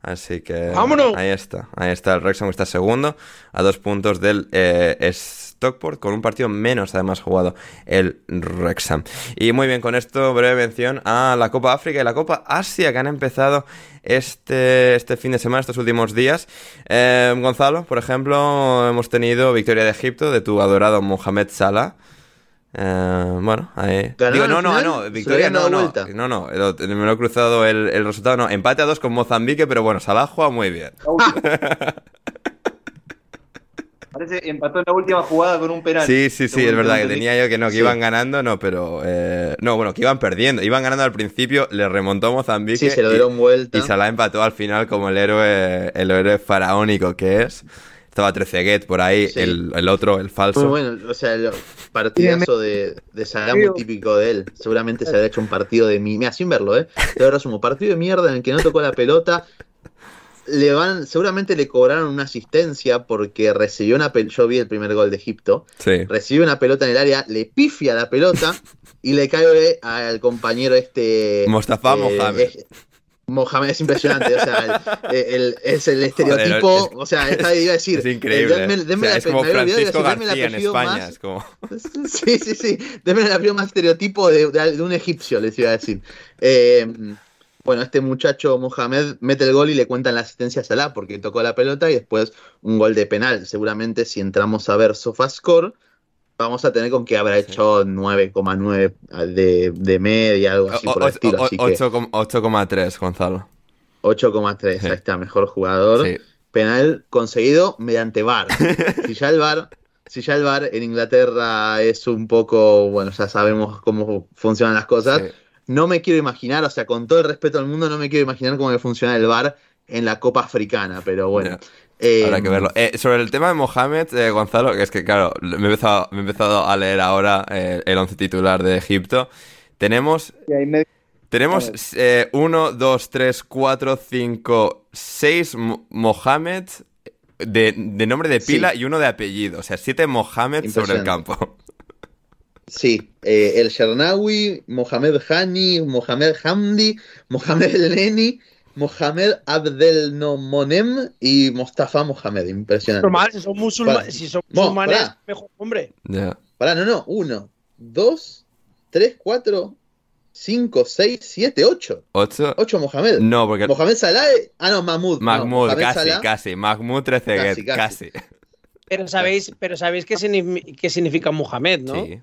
Así que ¡Vámonos! ahí está, ahí está el Wrexham que está segundo a dos puntos del eh, Stockport con un partido menos además jugado el Wrexham. Y muy bien, con esto breve mención a la Copa África y la Copa Asia que han empezado este, este fin de semana, estos últimos días. Eh, Gonzalo, por ejemplo, hemos tenido victoria de Egipto de tu adorado Mohamed Salah. Eh, bueno, ahí. ¿Ganaron Digo, no, no, final? no, ¿Se lo victoria no, no, no, no, me lo he cruzado el, el resultado, no, empate a dos con Mozambique, pero bueno, Salah juega muy bien. Parece empató en la última jugada con un penal. Sí, sí, sí, es verdad que tenía yo que no, que Sí. iban ganando, no, pero... eh, no, bueno, que iban perdiendo, iban ganando al principio, le remontó Mozambique Sí, se lo y- dieron vuelta. y Salah empató al final como el héroe, el héroe faraónico que es. Estaba Treceguet por ahí, Sí. el, el otro, el falso. Muy bueno, o sea, el partidazo de, de Salah muy típico de él. Seguramente se habrá hecho un partido de mierda. Mira, sin verlo, ¿eh? De verdad, un partido de mierda en el que no tocó la pelota. Le van, seguramente le cobraron una asistencia porque recibió una pelota. Yo vi el primer gol de Egipto. Sí. Recibe una pelota en el área, le pifia la pelota y le cae al compañero este. Mostafa Mohamed. es- Mohamed es impresionante, o sea, el- el- es el estereotipo, es- o sea, está, iba a decir, Es increíble. denme- ¿eh? denme O sea, la es como Francisco decir, denme García en España. más- Es como... Sí, sí, sí. Deme el apellido más estereotipo de, de- de un egipcio, les iba a decir. Eh, bueno, este muchacho Mohamed mete el gol y le cuentan la asistencia a Salah porque tocó la pelota y después un gol de penal. Seguramente si entramos a ver SofaScore, vamos a tener con que habrá hecho 9,9 de, de media, algo así O- por el o- estilo. o- Así que 8,- 8,3, Gonzalo. 8,3, Sí. ahí está, mejor jugador. Sí. Penal conseguido mediante VAR. si ya el VAR, si ya el VAR en Inglaterra es un poco, bueno, ya sabemos cómo funcionan las cosas. Sí. No me quiero imaginar, o sea, con todo el respeto al mundo, no me quiero imaginar cómo funciona el VAR en la Copa Africana, pero bueno. Eh, Habrá que verlo. Eh, sobre el tema de Mohamed, eh, Gonzalo, que es que, claro, me he empezado, me he empezado a leer ahora eh, el once titular de Egipto. Tenemos, me- tenemos eh, 1, 2, 3, 4, 5, 6 Mohamed de, de nombre de pila Sí. y uno de apellido. O sea, siete Mohamed sobre el campo. Sí, eh, el Shernawi, Mohamed Hani, Mohamed Hamdi, Mohamed El Neni, Mohamed Abdel Nomonem y Mostafa Mohamed. Impresionante. Normal, si son musulmanes, Para. si son musulmanes, mejor hombre. Ya. Pará, no, no. Uno, dos, tres, cuatro, cinco, seis, siete, ocho. ¿Ocho? Ocho Mohamed. No, porque Mohamed Salah. Ah, no, Mahmoud. Mahmoud, Mohamed casi, Salah. casi. Mahmoud Trezeguet, Casi, casi. casi. Pero sabéis, pero sabéis qué, signi- qué significa Muhammad, ¿no? Sí.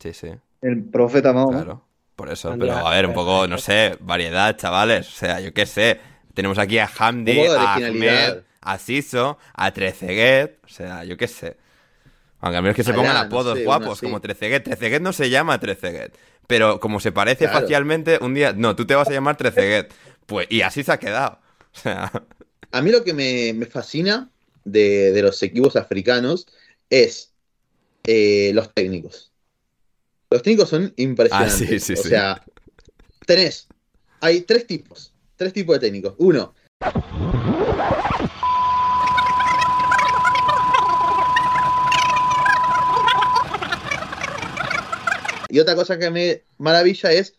Sí, sí. el profeta Mahoma. Claro, por eso. Pero a ver, un poco, no sé, variedad, chavales. O sea, yo qué sé. Tenemos aquí a Hamdi, a. Ahmed, a Siso, a Treceguet. O sea, yo qué sé. Aunque a menos que se Alá, pongan no apodos sé, uno guapos, como Treceguet. Treceguet no se llama Treceguet. Pero como se parece Claro. facialmente, un día, no, tú te vas a llamar Treceguet. Pues, y así se ha quedado. O sea, A mí lo que me, me fascina de, de los equipos africanos es eh, los técnicos. Los técnicos son impresionantes. Ah, sí, sí, o sea, tenés. Hay tres tipos. Tres tipos de técnicos. Uno. Y otra cosa que me maravilla es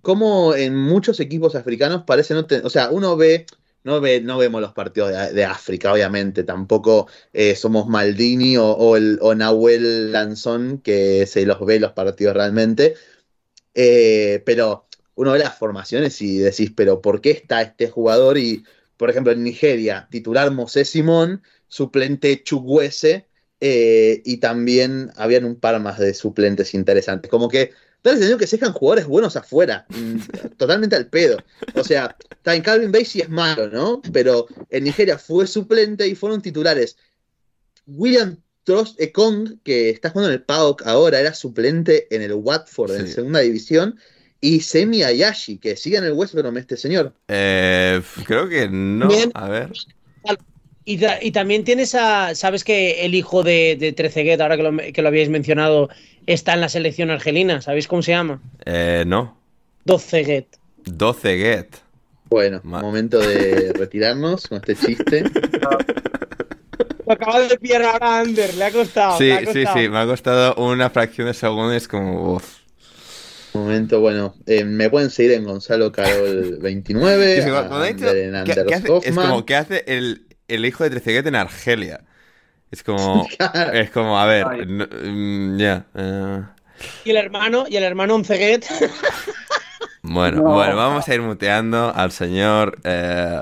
cómo en muchos equipos africanos parece no tener. O sea, uno ve no ve, no vemos los partidos de, África, obviamente, tampoco eh, somos Maldini o, o el, Nahuel Lanzón, que se los ve los partidos realmente, Eh, pero uno ve las formaciones y decís, pero ¿por qué está este jugador? Y, por ejemplo, en Nigeria, titular Mosé Simón, suplente Chukwueze, eh, y también habían un par más de suplentes interesantes. Como que da la sensación que se dejan jugadores buenos afuera, mm, totalmente al pedo. O sea, está en Calvin Basie es malo, ¿no? Pero en Nigeria fue suplente y fueron titulares. William Trost Ekong, que está jugando en el PAOK ahora, era suplente en el Watford en segunda división. Y Semi Ayashi, que sigue en el West Brom este señor. Eh, creo que no. Bien. A ver. Y también tienes a. ¿Sabes que el hijo de, de Trezeguet, ahora que lo, que lo habíais mencionado, está en la selección argelina? ¿Sabéis cómo se llama? Eh, no. Doceguet. 12 get. Bueno, Ma- momento de retirarnos con este chiste. Lo acaba de pillar ahora Ander, le ha costado. Sí, ha sí, costado. sí. Me ha costado una fracción de segundo. Es como. uf. Momento, bueno, eh, me pueden seguir en Gonzalo Carol 29. Es, que a cuando ha dicho- Ander en ¿qué- hace? Es Hoffman. como que hace el, el hijo de Trezeguet en Argelia. Es como. Claro. Es como, a ver. No- mm, ya. eh. Y el hermano, y el hermano Onceguet. Bueno, No. bueno, vamos a ir muteando al señor eh,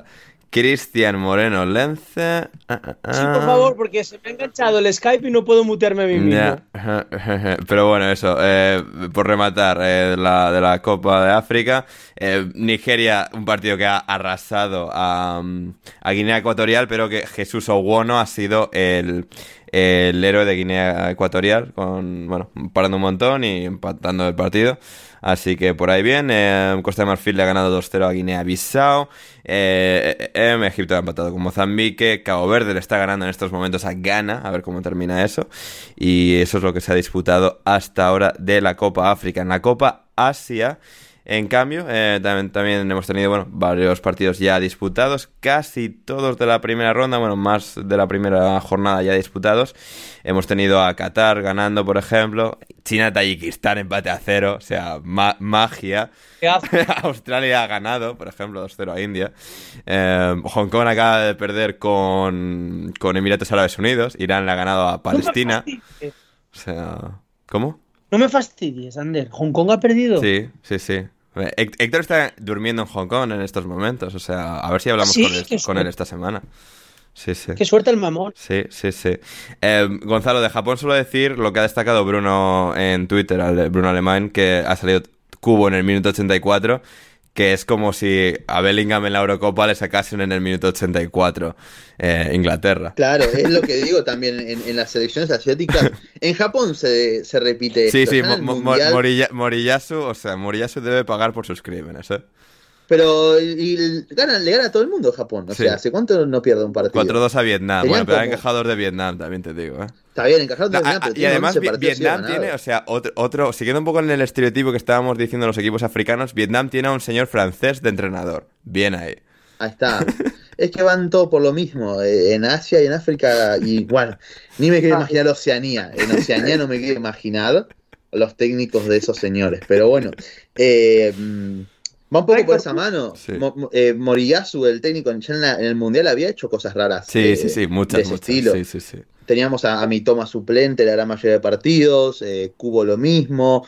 Cristian Moreno Lence. Ah, ah, Sí, ah. por favor, porque se me ha enganchado el Skype y no puedo mutearme a mí mismo. Pero bueno, eso, eh, por rematar eh, la, de la Copa de África, eh, Nigeria, un partido que ha arrasado a, mm, a Guinea Ecuatorial, pero que Jesús Owono ha sido el, el héroe de Guinea Ecuatorial, con, bueno, parando un montón y empatando el partido. Así que por ahí bien, eh, Costa de Marfil le ha ganado 2-0 a Guinea-Bissau, eh, eh, eh, Egipto ha empatado con Mozambique, Cabo Verde le está ganando en estos momentos a Ghana, a ver cómo termina eso. Y eso es lo que se ha disputado hasta ahora de la Copa África. En la Copa Asia, en cambio, eh, también, también hemos tenido bueno, varios partidos ya disputados, casi todos de la primera ronda, bueno, más de la primera jornada ya disputados. Hemos tenido a Qatar ganando, por ejemplo, China-Tayikistán empate a cero, o sea, ma- magia. Australia ha ganado, por ejemplo, 2-0 a India. Eh, Hong Kong acaba de perder con, con Emiratos Árabes Unidos. Irán le ha ganado a Palestina. O sea, ¿cómo? No me fastidies, Ander. ¿Hong Kong ha perdido? Sí, sí, sí. Héctor está durmiendo en Hong Kong en estos momentos. O sea, a ver si hablamos Sí, con, él, con él esta semana. Sí, sí. Qué suerte el mamón. Sí, sí, sí. Eh, Gonzalo, de Japón suelo decir lo que ha destacado Bruno en Twitter, Bruno Alemán, que ha salido cubo en el minuto 84, que es como si a Bellingham en la Eurocopa le sacasen en el minuto 84 eh, Inglaterra. Claro, es lo que digo también en, en las selecciones asiáticas. En Japón se, se repite Sí, esto, sí, ya en el Mo- Mo- Mundial, Moriyasu, o sea, Moriyasu debe pagar por sus crímenes, ¿eh? Pero y, y gana, le gana a todo el mundo Japón. O Sí. sea, ¿hace cuánto no pierde un partido? 4-2 a Vietnam. Tenían Bueno, pero como- encajadores de Vietnam, también te digo, ¿eh? Está bien, encajado No, Vietnam, a- pero y además 11 Vi- partidos Vietnam tiene, o sea, otro, otro, siguiendo un poco en el estereotipo que estábamos diciendo los equipos africanos, Vietnam tiene a un señor francés de entrenador. Bien ahí. Ahí está. es que van todo por lo mismo. eh, En Asia y en África, y bueno, ni me quiero imaginar Oceanía. En Oceanía no me quiero imaginar los técnicos de esos señores. Pero bueno, eh, mm, va un poco por esa mano. Sí. Mo- eh, Moriyasu, el técnico en, ya en, la- en el Mundial, había hecho cosas raras. Sí, eh, sí, sí, de muchas, ese muchas. estilo. Sí, sí, sí. Teníamos a, a Mitoma suplente la gran mayoría de partidos, eh, Cubo lo mismo.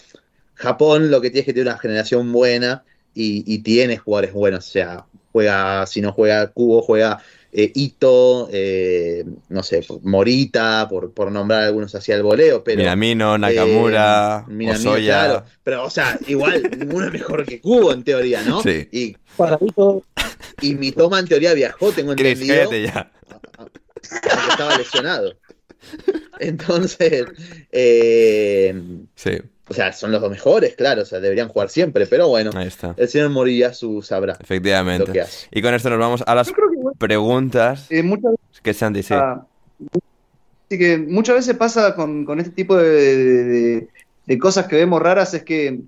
Japón lo que tiene es que tiene una generación buena y, y tiene jugadores buenos. O sea, juega, si no juega Cubo, juega eh, Ito, eh, no sé, Morita, por, por nombrar algunos hacia el voleo, pero. Minamino, Nakamura, eh, Minamino, Osoya. claro. Pero, o sea, igual, ninguno es mejor que Cubo en teoría, ¿no? Sí. Y, Cuadradito. y Mitoma en teoría viajó, tengo Chris, entendido cállate ya. porque estaba lesionado. Entonces, eh, Sí, o sea, son los dos mejores, claro, o sea, deberían jugar siempre, pero bueno, ahí está. el señor Moriyasu sabrá lo que Efectivamente. hace. Y con esto nos vamos a las que preguntas eh, muchas veces que Sandy, sí. Ah, Así que muchas veces pasa con, con este tipo de, de- de- de cosas que vemos raras, es que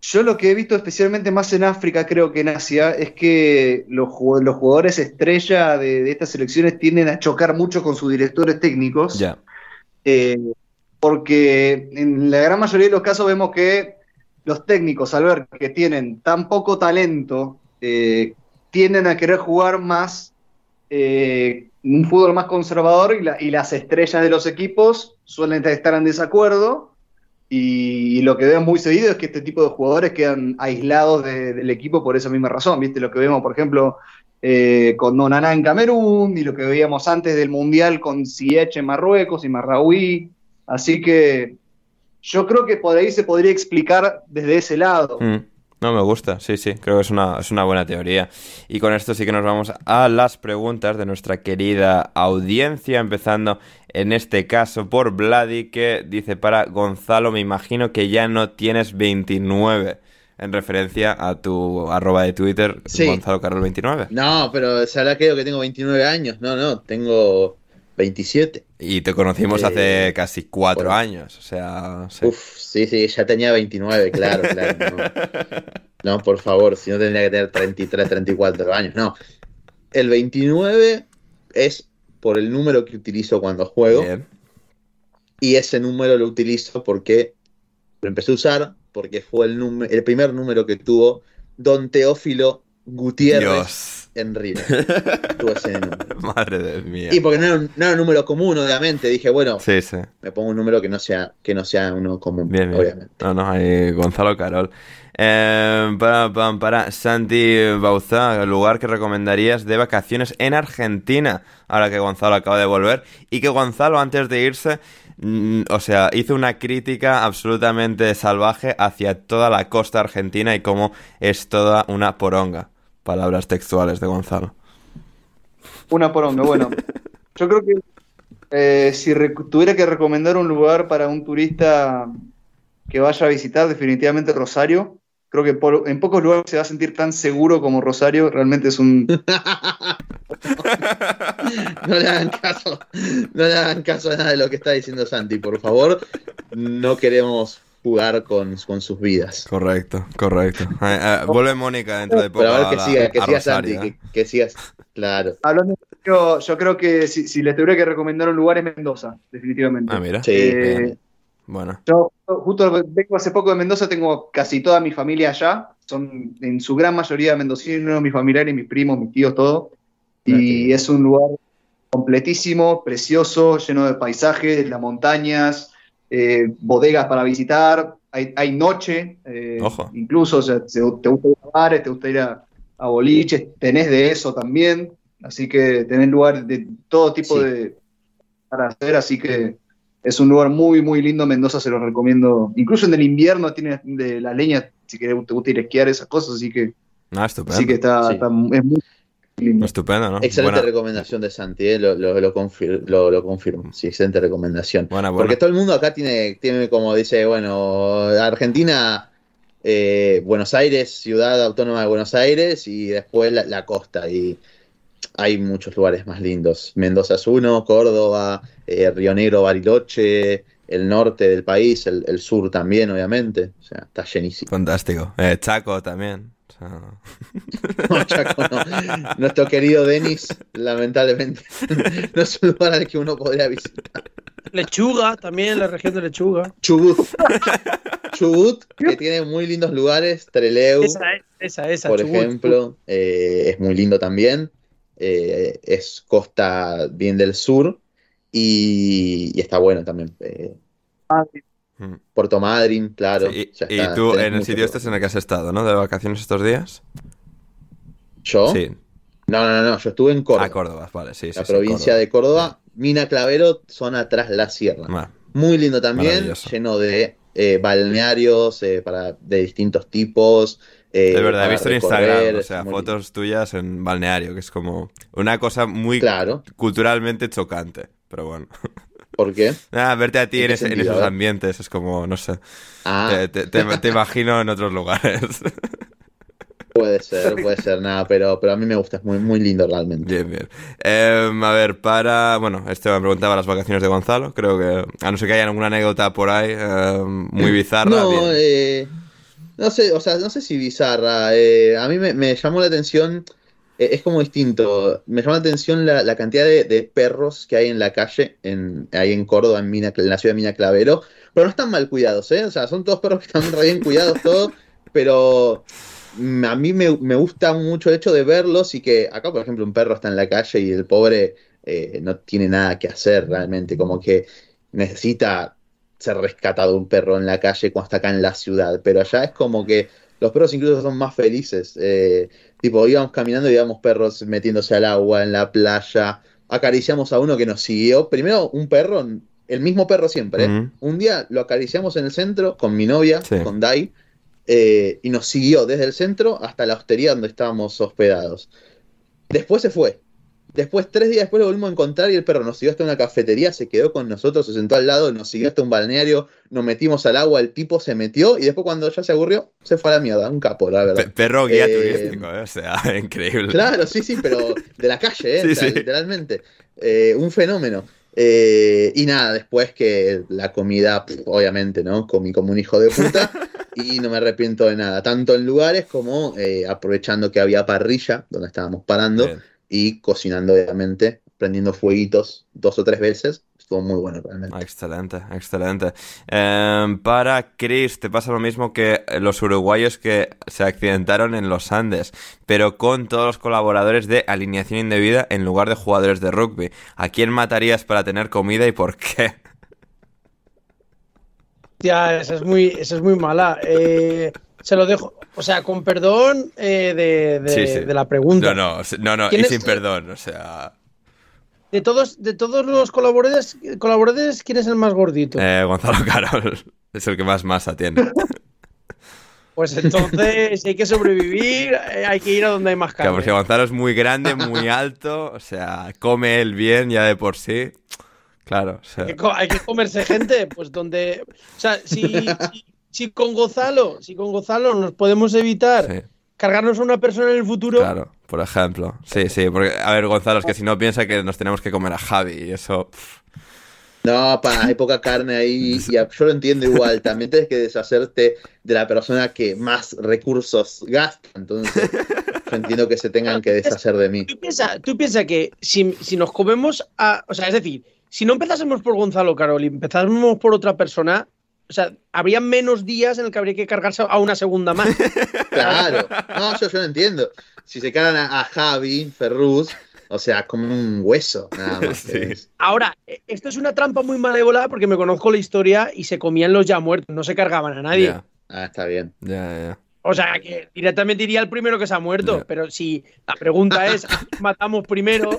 yo lo que he visto especialmente más en África, creo que en Asia, es que los, los jugadores estrella de, de estas selecciones tienden a chocar mucho con sus directores técnicos. Ya. Eh, porque en la gran mayoría de los casos vemos que los técnicos, al ver que tienen tan poco talento, eh, tienden a querer jugar más eh, un fútbol más conservador y, la- y las estrellas de los equipos suelen estar en desacuerdo. Y, lo que veo muy seguido es que este tipo de jugadores quedan aislados de- del equipo por esa misma razón. ¿Viste? Lo que vemos, por ejemplo, eh, con Nonaná en Camerún y lo que veíamos antes del Mundial con Ziyech en Marruecos y Marraoui. Así que yo creo que por ahí se podría explicar desde ese lado. Mm, No me gusta, sí, sí, creo que es una, es una buena teoría. Y con esto sí que nos vamos a las preguntas de nuestra querida audiencia, empezando en este caso por Vladi, que dice para Gonzalo, me imagino que ya no tienes 29, en referencia a tu arroba de Twitter, Sí. Gonzalo Carol 29. No, pero se habrá creído que tengo 29 años. No, no, tengo 27. Y te conocimos Eh, hace casi cuatro años, o sea... sí. Uf, sí, sí, ya tenía 29, claro, claro. No, No, por favor, si no tendría que tener 33, 34 años, no. El 29 es por el número que utilizo cuando juego. Bien. Y ese número lo utilizo porque lo empecé a usar porque fue el, número, el primer número que tuvo Don Teófilo Gutiérrez Dios. En River. Tuvo ese número. Madre de mía. Y porque no era, un, no era un número común, obviamente. Dije, bueno, Sí, sí. me pongo un número que no sea, que no sea uno común, Bien, bien. obviamente. No, no, ahí Gonzalo Carol. Eh, para, para, para Santi Bauza, lugar que recomendarías de vacaciones en Argentina, ahora que Gonzalo acaba de volver, y que Gonzalo antes de irse, mm, o sea, hizo una crítica absolutamente salvaje hacia toda la costa argentina y cómo es toda una poronga. Palabras textuales de Gonzalo. Una poronga, bueno. Yo creo que eh, si tuviera que recomendar un lugar para un turista que vaya a visitar, definitivamente Rosario. Creo que por- en pocos lugares se va a sentir tan seguro como Rosario. Realmente es un... No le hagan caso, no le hagan caso a nada de lo que está diciendo Santi, por favor. No queremos jugar con, con sus vidas. Correcto, correcto. Eh, eh, vuelve Mónica dentro de poco Pero a ver a que la- siga, que a siga Santi, ¿eh? que, que sigas. Claro. Hablando serio, yo creo que si, si les tuviera que recomendar un lugar es Mendoza, definitivamente. Ah, mira. Sí, Eh. Bueno. Yo justo vengo hace poco de Mendoza, tengo casi toda mi familia allá, son en su gran mayoría mendocinos, mis familiares, mis primos, mis tíos, todo. Y es un lugar completísimo, precioso, lleno de paisajes, las montañas, eh, bodegas para visitar, hay, hay noche, eh, Ojo. incluso, o sea, se- te gusta ir a bares, te gusta ir a, a boliches, tenés de eso también, así que tenés lugares de todo tipo Sí. de para hacer, así que es un lugar muy, muy lindo. Mendoza se lo recomiendo. Incluso en el invierno tiene de la leña, si querés, te gusta ir a esquiar, esas cosas. Así que, Ah, estupendo. así que está, Sí. está- es muy. Estupendo, ¿no? Excelente Buena- recomendación de Santi, eh, lo, lo, lo, confir- lo- lo confirmo. Sí, excelente recomendación. Buena, buena. Porque todo el mundo acá tiene, tiene como dice, bueno, Argentina, eh, Buenos Aires, ciudad autónoma de Buenos Aires, y después la, la costa. Y hay muchos lugares más lindos. Mendoza es uno, Córdoba, eh, Río Negro, Bariloche, el norte del país, el, el sur también, obviamente. O sea, está llenísimo. Fantástico. Eh, Chaco también. No, Chaco, no. Nuestro querido Denis, lamentablemente, no es un lugar al que uno podría visitar. Lechuga, también la región de Lechuga. Chubut. Chubut, que tiene muy lindos lugares. Treleu, Esa es, esa, esa. por Chubut. ejemplo, eh, es muy lindo también. Eh, es costa bien del sur y, y está bueno también. Eh, mm. Puerto Madryn, claro. Sí, y, está, tú en el sitio este es en el que has estado, ¿no? De vacaciones estos días. ¿Yo? Sí. No, no, no, yo estuve en Córdoba. Ah, Córdoba, vale, sí, la sí, provincia de Córdoba. Mina Clavero, zona tras la sierra. Bueno, Muy lindo también, lleno de eh, balnearios eh, para, de distintos tipos. eh, de verdad, he visto en Instagram, o es sea, fotos tuyas en balneario, que es como una cosa muy Claro. culturalmente chocante. Pero bueno. ¿Por qué? Ah, verte a ti ¿En esos ambientes es como, no sé. Ah, Te, te- te- te imagino en otros lugares. puede ser, puede ser, nada, pero, pero a mí me gusta, es muy, muy lindo realmente. Bien, bien. Em, a ver, para. Bueno, Esteban preguntaba las vacaciones de Gonzalo. Creo que. A no ser que haya alguna anécdota por ahí em, muy bizarra. No, eh, no sé, o sea, no sé si bizarra. eh, a mí me, me llamó la atención es como distinto. Me llama la atención la, cantidad de, perros que hay en la calle, en, ahí en Córdoba, en, la ciudad de Mina Clavero, pero no están mal cuidados, ¿eh? O sea, son todos perros que están re bien cuidados, todos, pero a mí me, me gusta mucho el hecho de verlos y que acá, por ejemplo, un perro está en la calle y el pobre eh, no tiene nada que hacer realmente, como que necesita ser rescatado un perro en la calle cuando está acá en la ciudad, pero allá es como que los perros incluso son más felices. eh, tipo, íbamos caminando y íbamos perros metiéndose al agua en la playa, acariciamos a uno que nos siguió. Primero, un perro, el mismo perro siempre. ¿eh? Un día lo acariciamos en el centro con mi novia, Sí. con Dai, eh, y nos siguió desde el centro hasta la hostería donde estábamos hospedados. Después se fue. Después, tres días después lo volvimos a encontrar y el perro nos siguió hasta una cafetería, se quedó con nosotros, se sentó al lado, nos siguió hasta un balneario, nos metimos al agua, el tipo se metió y después cuando ya se aburrió, se fue a la mierda, un capo, la verdad. Pe- perro guía Eh, turístico, ¿eh? o sea, increíble. Claro, sí, sí, pero de la calle, ¿eh? Sí, O sea, sí. literalmente. Eh, un fenómeno. Eh, y nada, después que la comida, obviamente, ¿no? Comí como un hijo de puta y no me arrepiento de nada, tanto en lugares como eh, aprovechando que había parrilla donde estábamos parando Bien. Y cocinando, obviamente, prendiendo fueguitos dos o tres veces. Estuvo muy bueno realmente. Excelente, excelente. Em, para Chris, te pasa lo mismo que los uruguayos que se accidentaron en los Andes, pero con todos los colaboradores de alineación indebida en lugar de jugadores de rugby. ¿A quién matarías para tener comida y por qué? Ya, esa es muy, esa es muy mala. Eh, se lo dejo, o sea, con perdón eh, de, de- Sí, sí. de la pregunta. No, no, no, no, y ¿Quién es- sin perdón, o sea... De todos, de todos los colaboradores, colaboradores, ¿quién es el más gordito? eh, Gonzalo Carol es el que más masa tiene. Pues entonces, si hay que sobrevivir, eh, hay que ir a donde hay más Claro, carne. porque Gonzalo es muy grande, muy alto, o sea, come él bien ya de por sí. Claro, o sea, Hay que, co- hay que comerse gente, pues donde. O sea, si, si, si con Gonzalo, si con Gonzalo nos podemos evitar sí. cargarnos a una persona en el futuro, Claro, por ejemplo. Sí, sí, porque, a ver, Gonzalo, es que si no piensa que nos tenemos que comer a Javi y eso. pff, No, pa, hay poca carne ahí y yo lo entiendo igual. También tienes que deshacerte de la persona que más recursos gasta. Entonces, yo entiendo que se tengan que deshacer de mí. tú piensas tú piensa que si, si nos comemos a. O sea, es decir, si no empezásemos por Gonzalo Carol y empezásemos por otra persona, o sea, habría menos días en el que habría que cargarse a una segunda más. Claro, no, yo, yo lo entiendo. Si se cargan a, a Javi, Ferruz, o sea, como un hueso, nada más. Sí. Ahora, eh, esto es una trampa muy malévola porque me conozco la historia y se comían los ya muertos, no se cargaban a nadie. Ah, está bien. ya, ya. O sea, que directamente iría el primero que se ha muerto. Pero si la pregunta es, ¿a quién matamos primero? O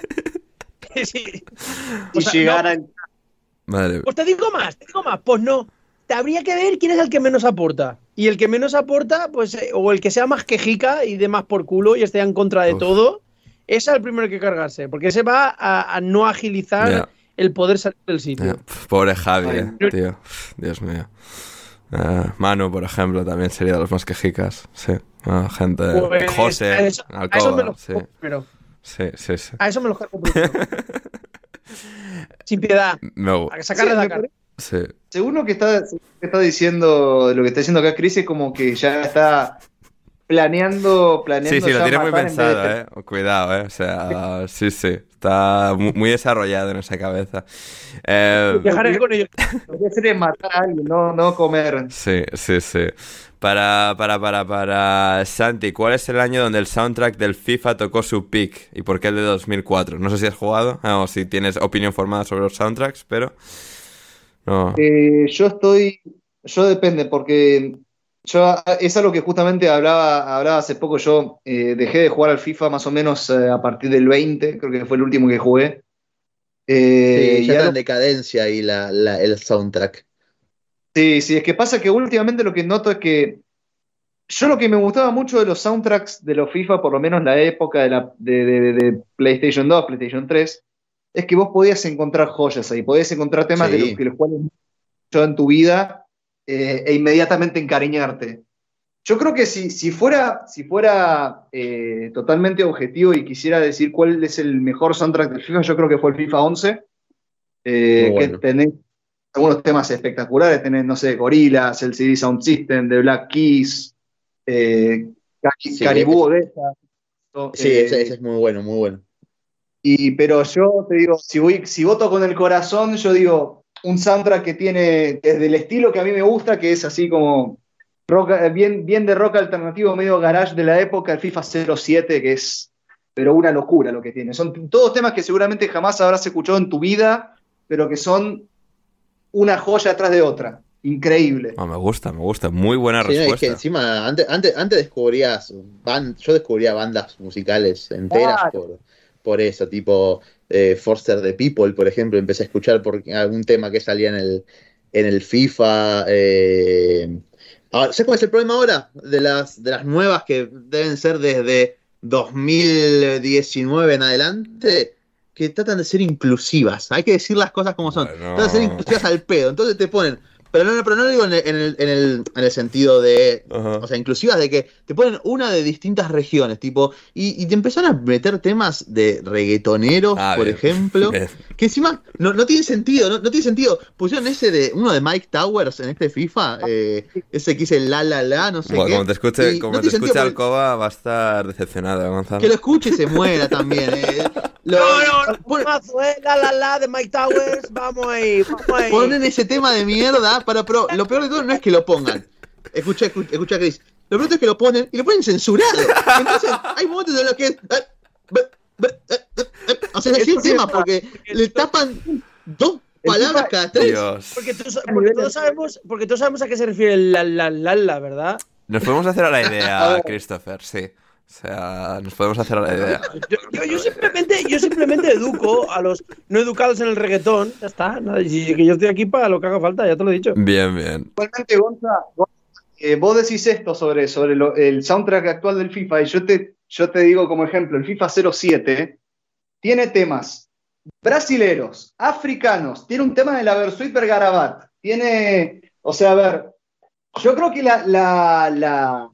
Y sea, llegar no, Madre Pues te digo más, te digo más. Pues no. Te habría que ver quién es el que menos aporta. Y el que menos aporta, pues, eh, o el que sea más quejica y dé más por culo y esté en contra de Uf. todo, es el primero que cargarse. Porque ese va a, a no agilizar el poder salir del sitio. Pobre Javi, Ay, eh, tío. Dios mío. Ah, Manu, por ejemplo, también sería de los más quejicas. Sí. Ah, gente. Pues, a José, eso, a eso me Alcoba. lo Sí, primero. sí, sí. sí. A eso me lo cargo primero. Sin piedad. Gu- A sacarle Sí, la cara. Sí. Según lo que está, según lo que está diciendo, lo que está diciendo acá Chris es como que ya está planeando, planeando Sí, sí, lo tiene muy vez de pensado, eh. Cuidado, eh. O sea, sí, sí. Está mu- muy desarrollado en esa cabeza. Eh, Dejaré con ellos. Lo que hacer es matar a alguien, no, no comer. Sí, sí, sí. Para, para, para, para Santi, ¿cuál es el año donde el soundtrack del FIFA tocó su peak? ¿Y por qué el de 2004? No sé si has jugado ah, o si tienes opinión formada sobre los soundtracks, pero... No. Eh, yo estoy, yo depende, porque yo es algo que justamente hablaba, hablaba hace poco. Yo eh, dejé de jugar al FIFA más o menos eh, a partir del 20, creo que fue el último que jugué. Eh, Sí, y ya está en decadencia ahí la, la- el soundtrack. Sí, sí, es que pasa que últimamente lo que noto es que yo lo que me gustaba mucho de los soundtracks de los FIFA, por lo menos la época de, la, de, de- de PlayStation 2, PlayStation 3, es que vos podías encontrar joyas ahí, podías encontrar temas de Sí. los que los cuales yo en tu vida eh, e inmediatamente encariñarte. Yo creo que si, si fuera, si fuera eh, totalmente objetivo y quisiera decir cuál es el mejor soundtrack del FIFA, yo creo que fue el FIFA 11, eh, Muy que bueno. tenés algunos temas espectaculares, tenés, no sé, Gorillaz, el CD Sound System, The Black Keys, eh, Cari- Sí, Odessa. Sí, Eh, ese, ese es muy bueno, muy bueno. Y, pero yo te digo, si, voy, si voto con el corazón, yo digo un soundtrack que tiene desde el estilo que a mí me gusta, que es así como rock, eh, bien, bien de rock alternativo, medio garage de la época, el FIFA 07, que es pero una locura lo que tiene. Son todos temas que seguramente jamás habrás escuchado en tu vida, pero que son una joya atrás de otra. Increíble. Ah, me gusta, me gusta. Muy buena Sí, no, es que respuesta. encima, antes, antes, antes descubrías, yo descubría bandas musicales enteras Claro. por, por eso, tipo eh, Forster the People, por ejemplo, empecé a escuchar por algún tema que salía en el, en el FIFA. eh, ahora, ¿Sabes cuál es el problema ahora? De las, de las nuevas que deben ser desde 2019 en adelante, que tratan de ser inclusivas. Hay que decir las cosas como son. Bueno. Tratan de ser inclusivas al pedo. Entonces te ponen. Pero no, pero no lo digo en el, en el, en el, en el sentido de. Ajá. O sea, inclusivas de que te ponen una de distintas regiones, tipo. Y, y te empezaron a meter temas de reggaetoneros, Ah, por bien. ejemplo. Bien. Que encima no, no tiene sentido, no, no tiene sentido. Pusieron ese de uno de Mike Towers en este FIFA, eh, ese que dice la la la, no sé Bueno, qué. como te escuche, Y como no te escuche Alcoba, va a estar decepcionado, ¿eh, Gonzalo. Que lo escuche y se muera también. eh. Lo- No, no, eh, la la la de Mike Towers, vamos ahí, vamos ahí. ponen ese tema de mierda para pero lo peor de todo no es que lo pongan. Escucha, escucha, escucha Chris. Lo peor es que lo ponen y lo ponen censurado. Entonces, hay momentos en los que. O sea, es el tema porque le tapan dos palabras cada tres. Dios. Porque, todos sabemos, porque todos sabemos a qué se refiere el la la la la, ¿verdad? Nos podemos hacer a la idea, Christopher, sí. O sea, nos podemos hacer a la idea. Yo, yo- yo simplemente, yo simplemente educo a los no educados en el reggaetón. Ya está. nada, y que yo estoy aquí para lo que haga falta, ya te lo he dicho. Bien, bien. Igualmente, Gonza, Gonza, eh, vos decís esto sobre, sobre lo- el soundtrack actual del FIFA y yo te, yo te digo como ejemplo, el FIFA 07 tiene temas brasileros, africanos, tiene un tema de la Versuit Bergarabat, tiene, o sea, a ver, yo creo que la, la, la,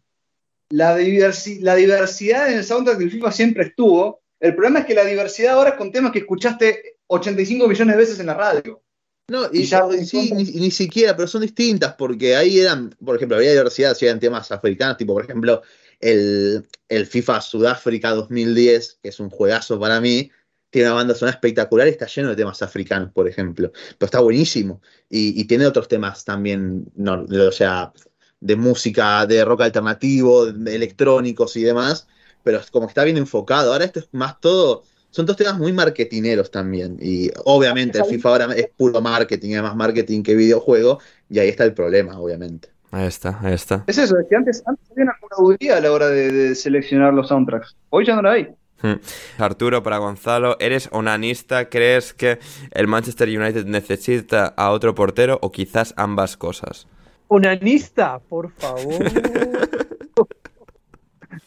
la, diversi- la diversidad en el soundtrack del FIFA siempre estuvo, el problema es que la diversidad ahora es con temas que escuchaste 85 millones de veces en la radio. No, y, Y ya- sí, ni, ni siquiera, pero son distintas, porque ahí eran, por ejemplo, había diversidad, si eran temas africanos, tipo, por ejemplo, el, el FIFA Sudáfrica 2010, que es un juegazo para mí, tiene una banda sonora espectacular y está lleno de temas africanos, por ejemplo, pero está buenísimo. Y, y tiene otros temas también, no, o sea, de música, de rock alternativo, de electrónicos y demás, pero como que está bien enfocado. Ahora esto es más todo, son dos temas muy marketineros también. Y obviamente el FIFA ahora es puro marketing, es más marketing que videojuego, y ahí está el problema, obviamente. Ahí está, ahí está. Es eso, es que antes, antes había una curaduría a la hora de, de seleccionar los soundtracks. Hoy ya no la hay. Hmm. Arturo, para Gonzalo, ¿eres onanista? ¿Crees que el Manchester United necesita a otro portero o quizás ambas cosas? Onanista, por favor. o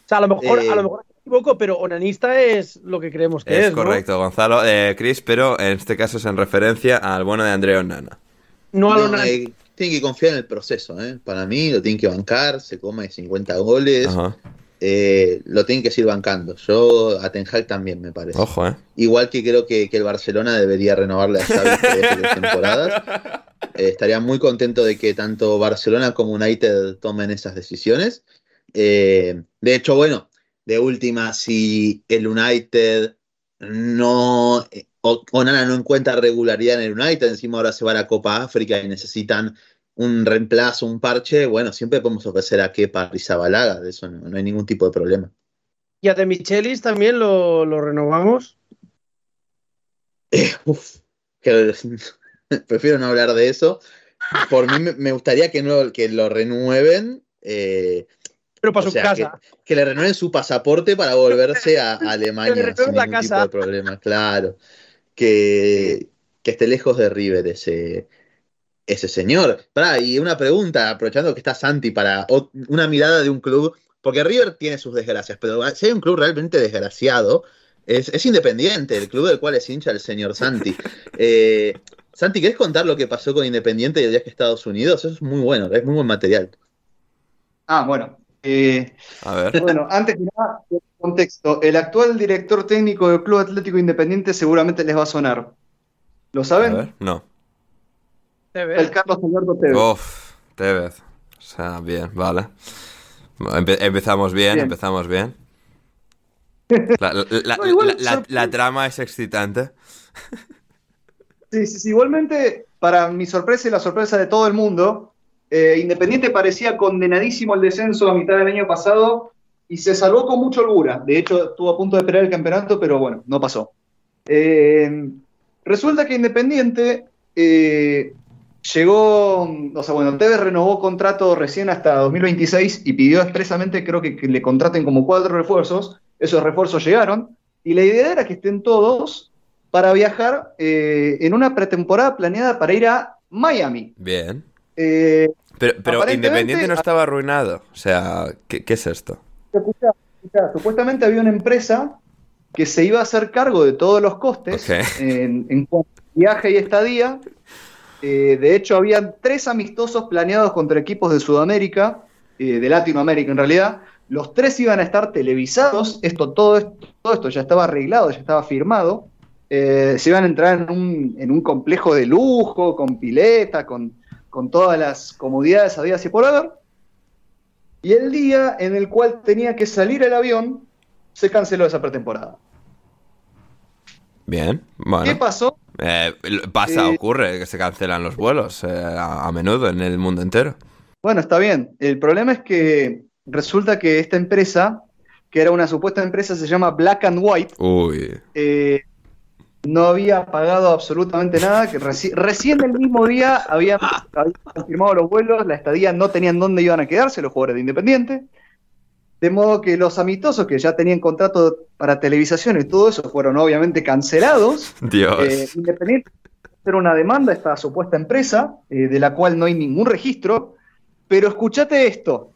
sea, a lo mejor, Eh. a lo mejor me equivoco, pero onanista es lo que creemos que es. Es ¿no? correcto, Gonzalo, eh, Chris, pero en este caso es en referencia al bueno de Andrea Onana. No, a lo No, eh, tienen que confiar en el proceso, ¿eh? Para mí lo tienen que bancar, se come 50 goles, Ajá. eh, lo tienen que seguir bancando. Yo a Ten Hag también me parece. Ojo, ¿eh? Igual que creo que, que el Barcelona debería renovarle a Xavi por dos tres temporadas. Eh, estaría muy contento de que tanto Barcelona como United tomen esas decisiones. Eh, de hecho, bueno, de última, si el United no. eh, o- Onana no encuentra regularidad en el United, encima ahora se va a la Copa África y necesitan un reemplazo, un parche, bueno, siempre podemos ofrecer a Kepa Rizabalaga, de eso no, no hay ningún tipo de problema. Y a De Michelis también lo, lo renovamos. Uf, que- prefiero no hablar de eso. Por mí me- gustaría que, no, que lo renueven. eh, Pero para o su sea, casa. Que, que le renueven su pasaporte para volverse a, a Alemania sin la ningún tipo casa. de problema, claro. Que, que esté lejos de River ese, ese señor. Pará, y una pregunta, aprovechando que está Santi, para una mirada de un club, porque River tiene sus desgracias, pero si hay un club realmente desgraciado, es, es Independiente, el club del cual es hincha el señor Santi. Eh, Santi, ¿querés contar lo que pasó con Independiente y el viaje a Estados Unidos? Eso es muy bueno, es muy buen material. Ah, bueno. eh, A ver. bueno, antes que nada, contexto. El actual director técnico del Club Atlético Independiente seguramente les va a sonar. ¿Lo A saben? ver. No. El Carlos Alberto Tevez. Uf, Tevez. O sea, bien, vale. Empe- empezamos bien, Bien. empezamos bien. La, la- la- No, igual la- la- sorprende. la trama es excitante. Sí, sí. Igualmente, para mi sorpresa y la sorpresa de todo el mundo, eh, Independiente parecía condenadísimo al descenso a mitad del año pasado y se salvó con mucha holgura. De hecho, estuvo a punto de esperar el campeonato, pero bueno, no pasó. Eh, resulta que Independiente eh, llegó, o sea, bueno, Tevez renovó contrato recién hasta 2026 y pidió expresamente, creo que, que le contraten como cuatro refuerzos. Esos refuerzos llegaron y la idea era que estén todos para viajar eh, en una pretemporada planeada para ir a Miami. Bien. Eh, Pero, Independiente no estaba arruinado. O sea, ¿qué, qué es esto? supuestamente había una empresa que se iba a hacer cargo de todos los costes en, en cuanto a viaje y estadía. Eh, de hecho, habían tres amistosos planeados contra equipos de Sudamérica, eh, de Latinoamérica en realidad. Los tres iban a estar televisados. Esto, todo, esto, todo esto ya estaba arreglado, ya estaba firmado. Eh, se iban a entrar en un, en un complejo de lujo, con pileta, con, con todas las comodidades habidas y por haber. Y el día en el cual tenía que salir el avión, se canceló esa pretemporada. Bien. Bueno. ¿Qué pasó? Eh, pasa, Eh, ocurre que se cancelan los vuelos eh, a, a menudo en el mundo entero. Bueno, está bien. El problema es que resulta que esta empresa, que era una supuesta empresa, se llama Black and White, Uy. No había pagado absolutamente nada, que reci- recién el mismo día habían, habían confirmado los vuelos, la estadía no tenían dónde iban a quedarse los jugadores de Independiente, de modo que los amistosos que ya tenían contrato para televisación y todo eso fueron obviamente cancelados. Dios. Eh, Independiente hacer una demanda a esta supuesta empresa, eh, de la cual no hay ningún registro, pero escúchate esto.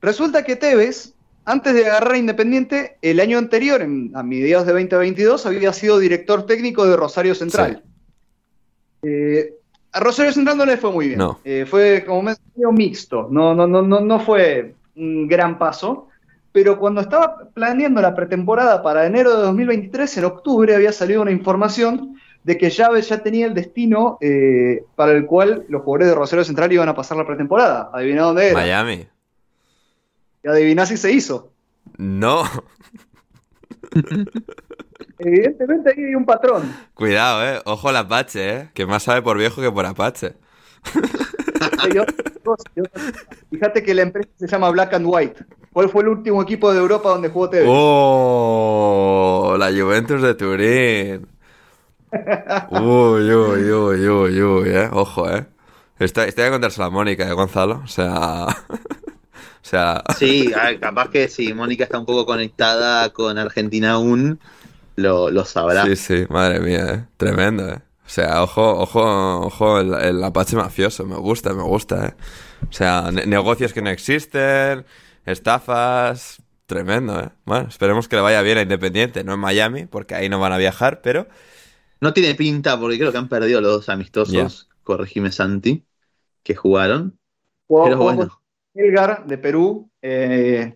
Resulta que Tevez, antes de agarrar a Independiente, el año anterior, en- a mediados de 2022, había sido director técnico de Rosario Central. Eh, a Rosario Central no le fue muy bien. No. Eh, fue como medio mixto. No, no, no, no, no fue un gran paso. Pero cuando estaba planeando la pretemporada para enero de 2023, en octubre había salido una información de que Chávez ya tenía el destino eh, para el cual los jugadores de Rosario Central iban a pasar la pretemporada. Adivina dónde era. Miami. Y adiviná si se hizo. No. Evidentemente ahí hay un patrón. Cuidado, eh. Ojo al Apache, eh. Que más sabe por viejo que por Apache. Fíjate que la empresa se llama Black and White. ¿Cuál fue el último equipo de Europa donde jugó Tevez? Oh, la Juventus de Turín. Uy, uy, uy, uy, uy, eh. Ojo, eh. Estoy, estoy a contarse a Mónica, eh, Gonzalo. O sea. O sea. Sí, a ver, capaz que si Mónica está un poco conectada con Argentina aún, lo, lo sabrá. Sí, sí, madre mía, eh. Tremendo, eh. O sea, ojo, ojo, ojo, el, el Apache mafioso. Me gusta, me gusta, eh. O sea, ne- negocios que no existen, estafas. Tremendo, eh. Bueno, esperemos que le vaya bien a Independiente, no en Miami, porque ahí no van a viajar, pero. No tiene pinta porque creo que han perdido los dos amistosos, corregime Santi, que jugaron. Jugó- Pero bueno. Elgar de Perú eh,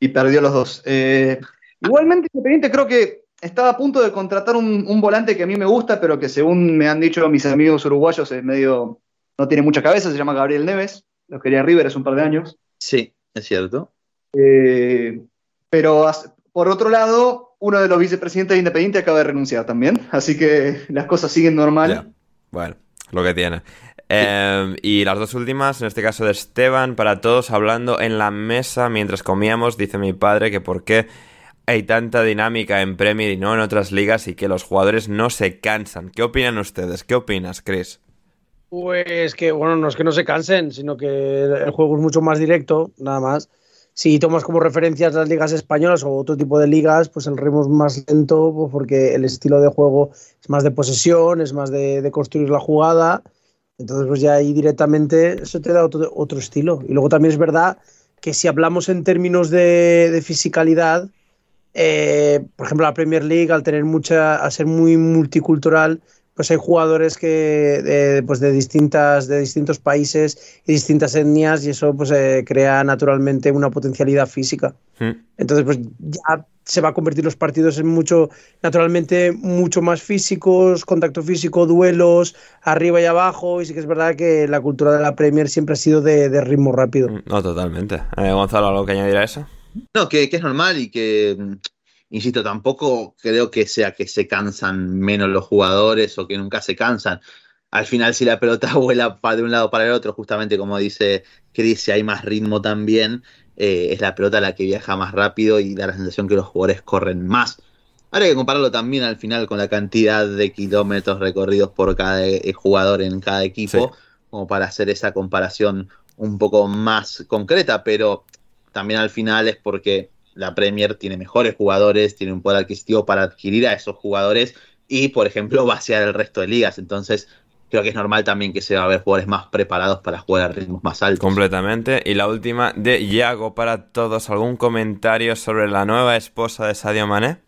y perdió los dos. Eh, igualmente, Independiente creo que estaba a punto de contratar un, un volante que a mí me gusta, pero que según me han dicho mis amigos uruguayos es medio. no tiene mucha cabeza, se llama Gabriel Neves. Lo quería River hace un par de años. Sí, es cierto. Eh, pero por otro lado, uno de los vicepresidentes de Independiente acaba de renunciar también. Así que las cosas siguen normal. Ya. Bueno, lo que tiene. Eh, y las dos últimas, en este caso de Esteban, para todos hablando en la mesa mientras comíamos, dice mi padre que por qué hay tanta dinámica en Premier y no en otras ligas y que los jugadores no se cansan. ¿Qué opinan ustedes? ¿Qué opinas, Chris? Pues que, bueno, no es que no se cansen, sino que el juego es mucho más directo, nada más. Si tomas como referencias las ligas españolas o otro tipo de ligas, pues el ritmo es más lento pues porque el estilo de juego es más de posesión, es más de, de construir la jugada. Entonces, pues ya ahí directamente eso te da otro, otro estilo. Y luego también es verdad que si hablamos en términos de, de fisicalidad, eh, por ejemplo, la Premier League, al tener mucha, al ser muy multicultural, pues hay jugadores que de, pues de distintas de distintos países y distintas etnias y eso pues eh, crea naturalmente una potencialidad física Hmm. entonces pues ya se va a convertir los partidos en mucho naturalmente mucho más físicos contacto físico duelos arriba y abajo y sí que es verdad que la cultura de la Premier siempre ha sido de, de ritmo rápido No, totalmente. Eh, Gonzalo, ¿algo que añadir a eso? No, que, que es normal y que insisto, tampoco creo que sea que se cansan menos los jugadores o que nunca se cansan. Al final, si la pelota vuela de un lado para el otro, justamente como dice Chris, si hay más ritmo también, eh, es la pelota la que viaja más rápido y da la sensación que los jugadores corren más. Ahora hay que compararlo también al final con la cantidad de kilómetros recorridos por cada eh, jugador en cada equipo, como para hacer esa comparación un poco más concreta, pero también al final es porque la Premier tiene mejores jugadores, tiene un poder adquisitivo para adquirir a esos jugadores y, por ejemplo, vaciar el resto de ligas. Entonces, creo que es normal también que se va a ver jugadores más preparados para jugar a ritmos más altos. Completamente. Y la última de Iago para todos. ¿Algún comentario sobre la nueva esposa de Sadio Mané?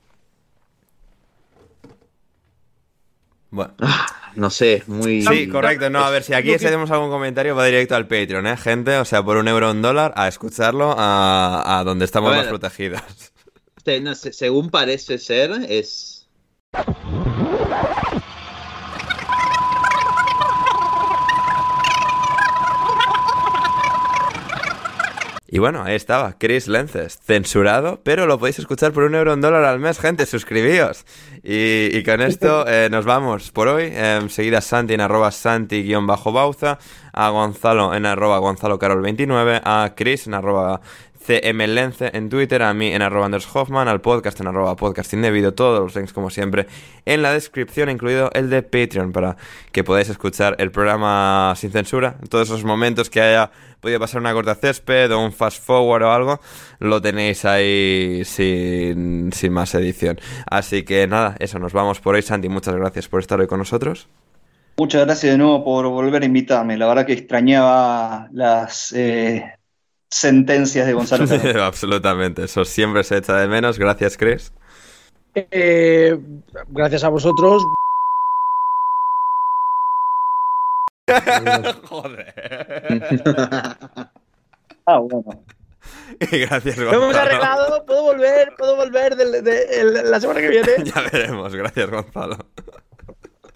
Bueno. No sé, muy... Sí, correcto. No, a ver, si aquí hacemos algún comentario va directo al Patreon, ¿eh, gente? O sea, por un euro o un dólar, a escucharlo a, donde estamos más protegidos. según parece ser, es... Y bueno, ahí estaba, Chris Lences, censurado, pero lo podéis escuchar por un euro en dólar al mes, gente, suscribíos. Y, con esto eh, nos vamos por hoy. Eh, seguida a Santi en arroba Santi-Bauza, a Gonzalo en arroba Gonzalo Carol 29, a Chris en arroba CMLence en Twitter, a mí en arroba Anders Hoffman, al podcast en arroba podcast indebido, todos los links como siempre en la descripción, incluido el de Patreon, para que podáis escuchar el programa sin censura, todos esos momentos que haya podido pasar una corta césped o un fast forward o algo, lo tenéis ahí sin, sin más edición. Así que nada, eso, nos vamos por hoy, Santi, muchas gracias por estar hoy con nosotros. Muchas gracias de nuevo por volver a invitarme. La verdad que extrañaba las eh, sentencias de Gonzalo. Absolutamente, eso siempre se echa de menos. Gracias, Chris. Eh, gracias a vosotros. Joder. ah, bueno. Gracias, Gonzalo. Lo hemos arreglado, puedo volver, puedo volver de, la semana que viene. ya veremos, gracias, Gonzalo.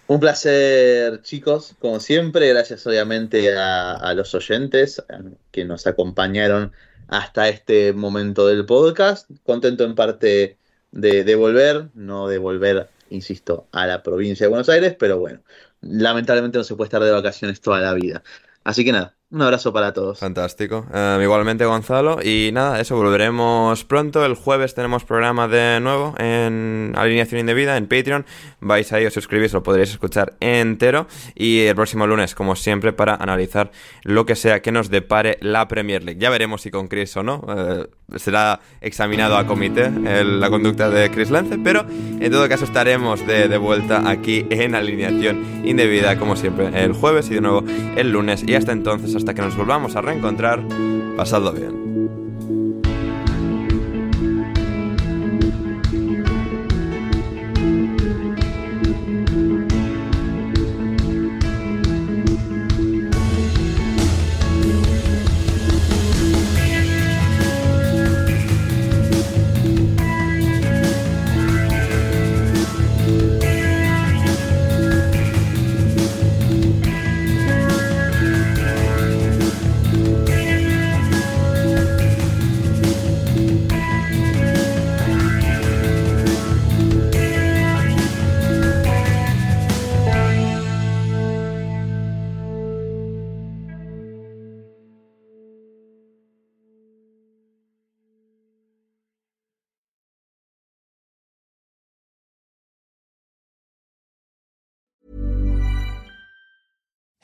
Un placer, chicos, como siempre. Gracias, obviamente, a, los oyentes que nos acompañaron hasta este momento del podcast. Contento en parte de, de, volver, no de volver, insisto, a la provincia de Buenos Aires, pero bueno, lamentablemente no se puede estar de vacaciones toda la vida. Así que nada, un abrazo para todos. Fantástico. Eh, igualmente, Gonzalo. Y nada, eso, volveremos pronto. El jueves tenemos programa de nuevo en Alineación Indebida, en Patreon. Vais ahí, os suscribís, lo podréis escuchar entero. Y el próximo lunes, como siempre, para analizar lo que sea que nos depare la Premier League. Ya veremos si con Chris o no. Eh, será examinado a comité la conducta de Chris Lance. Pero en todo caso, estaremos de, de vuelta aquí en Alineación Indebida, como siempre, el jueves y de nuevo el lunes. Y hasta entonces, hasta que nos volvamos a reencontrar, pasadlo bien.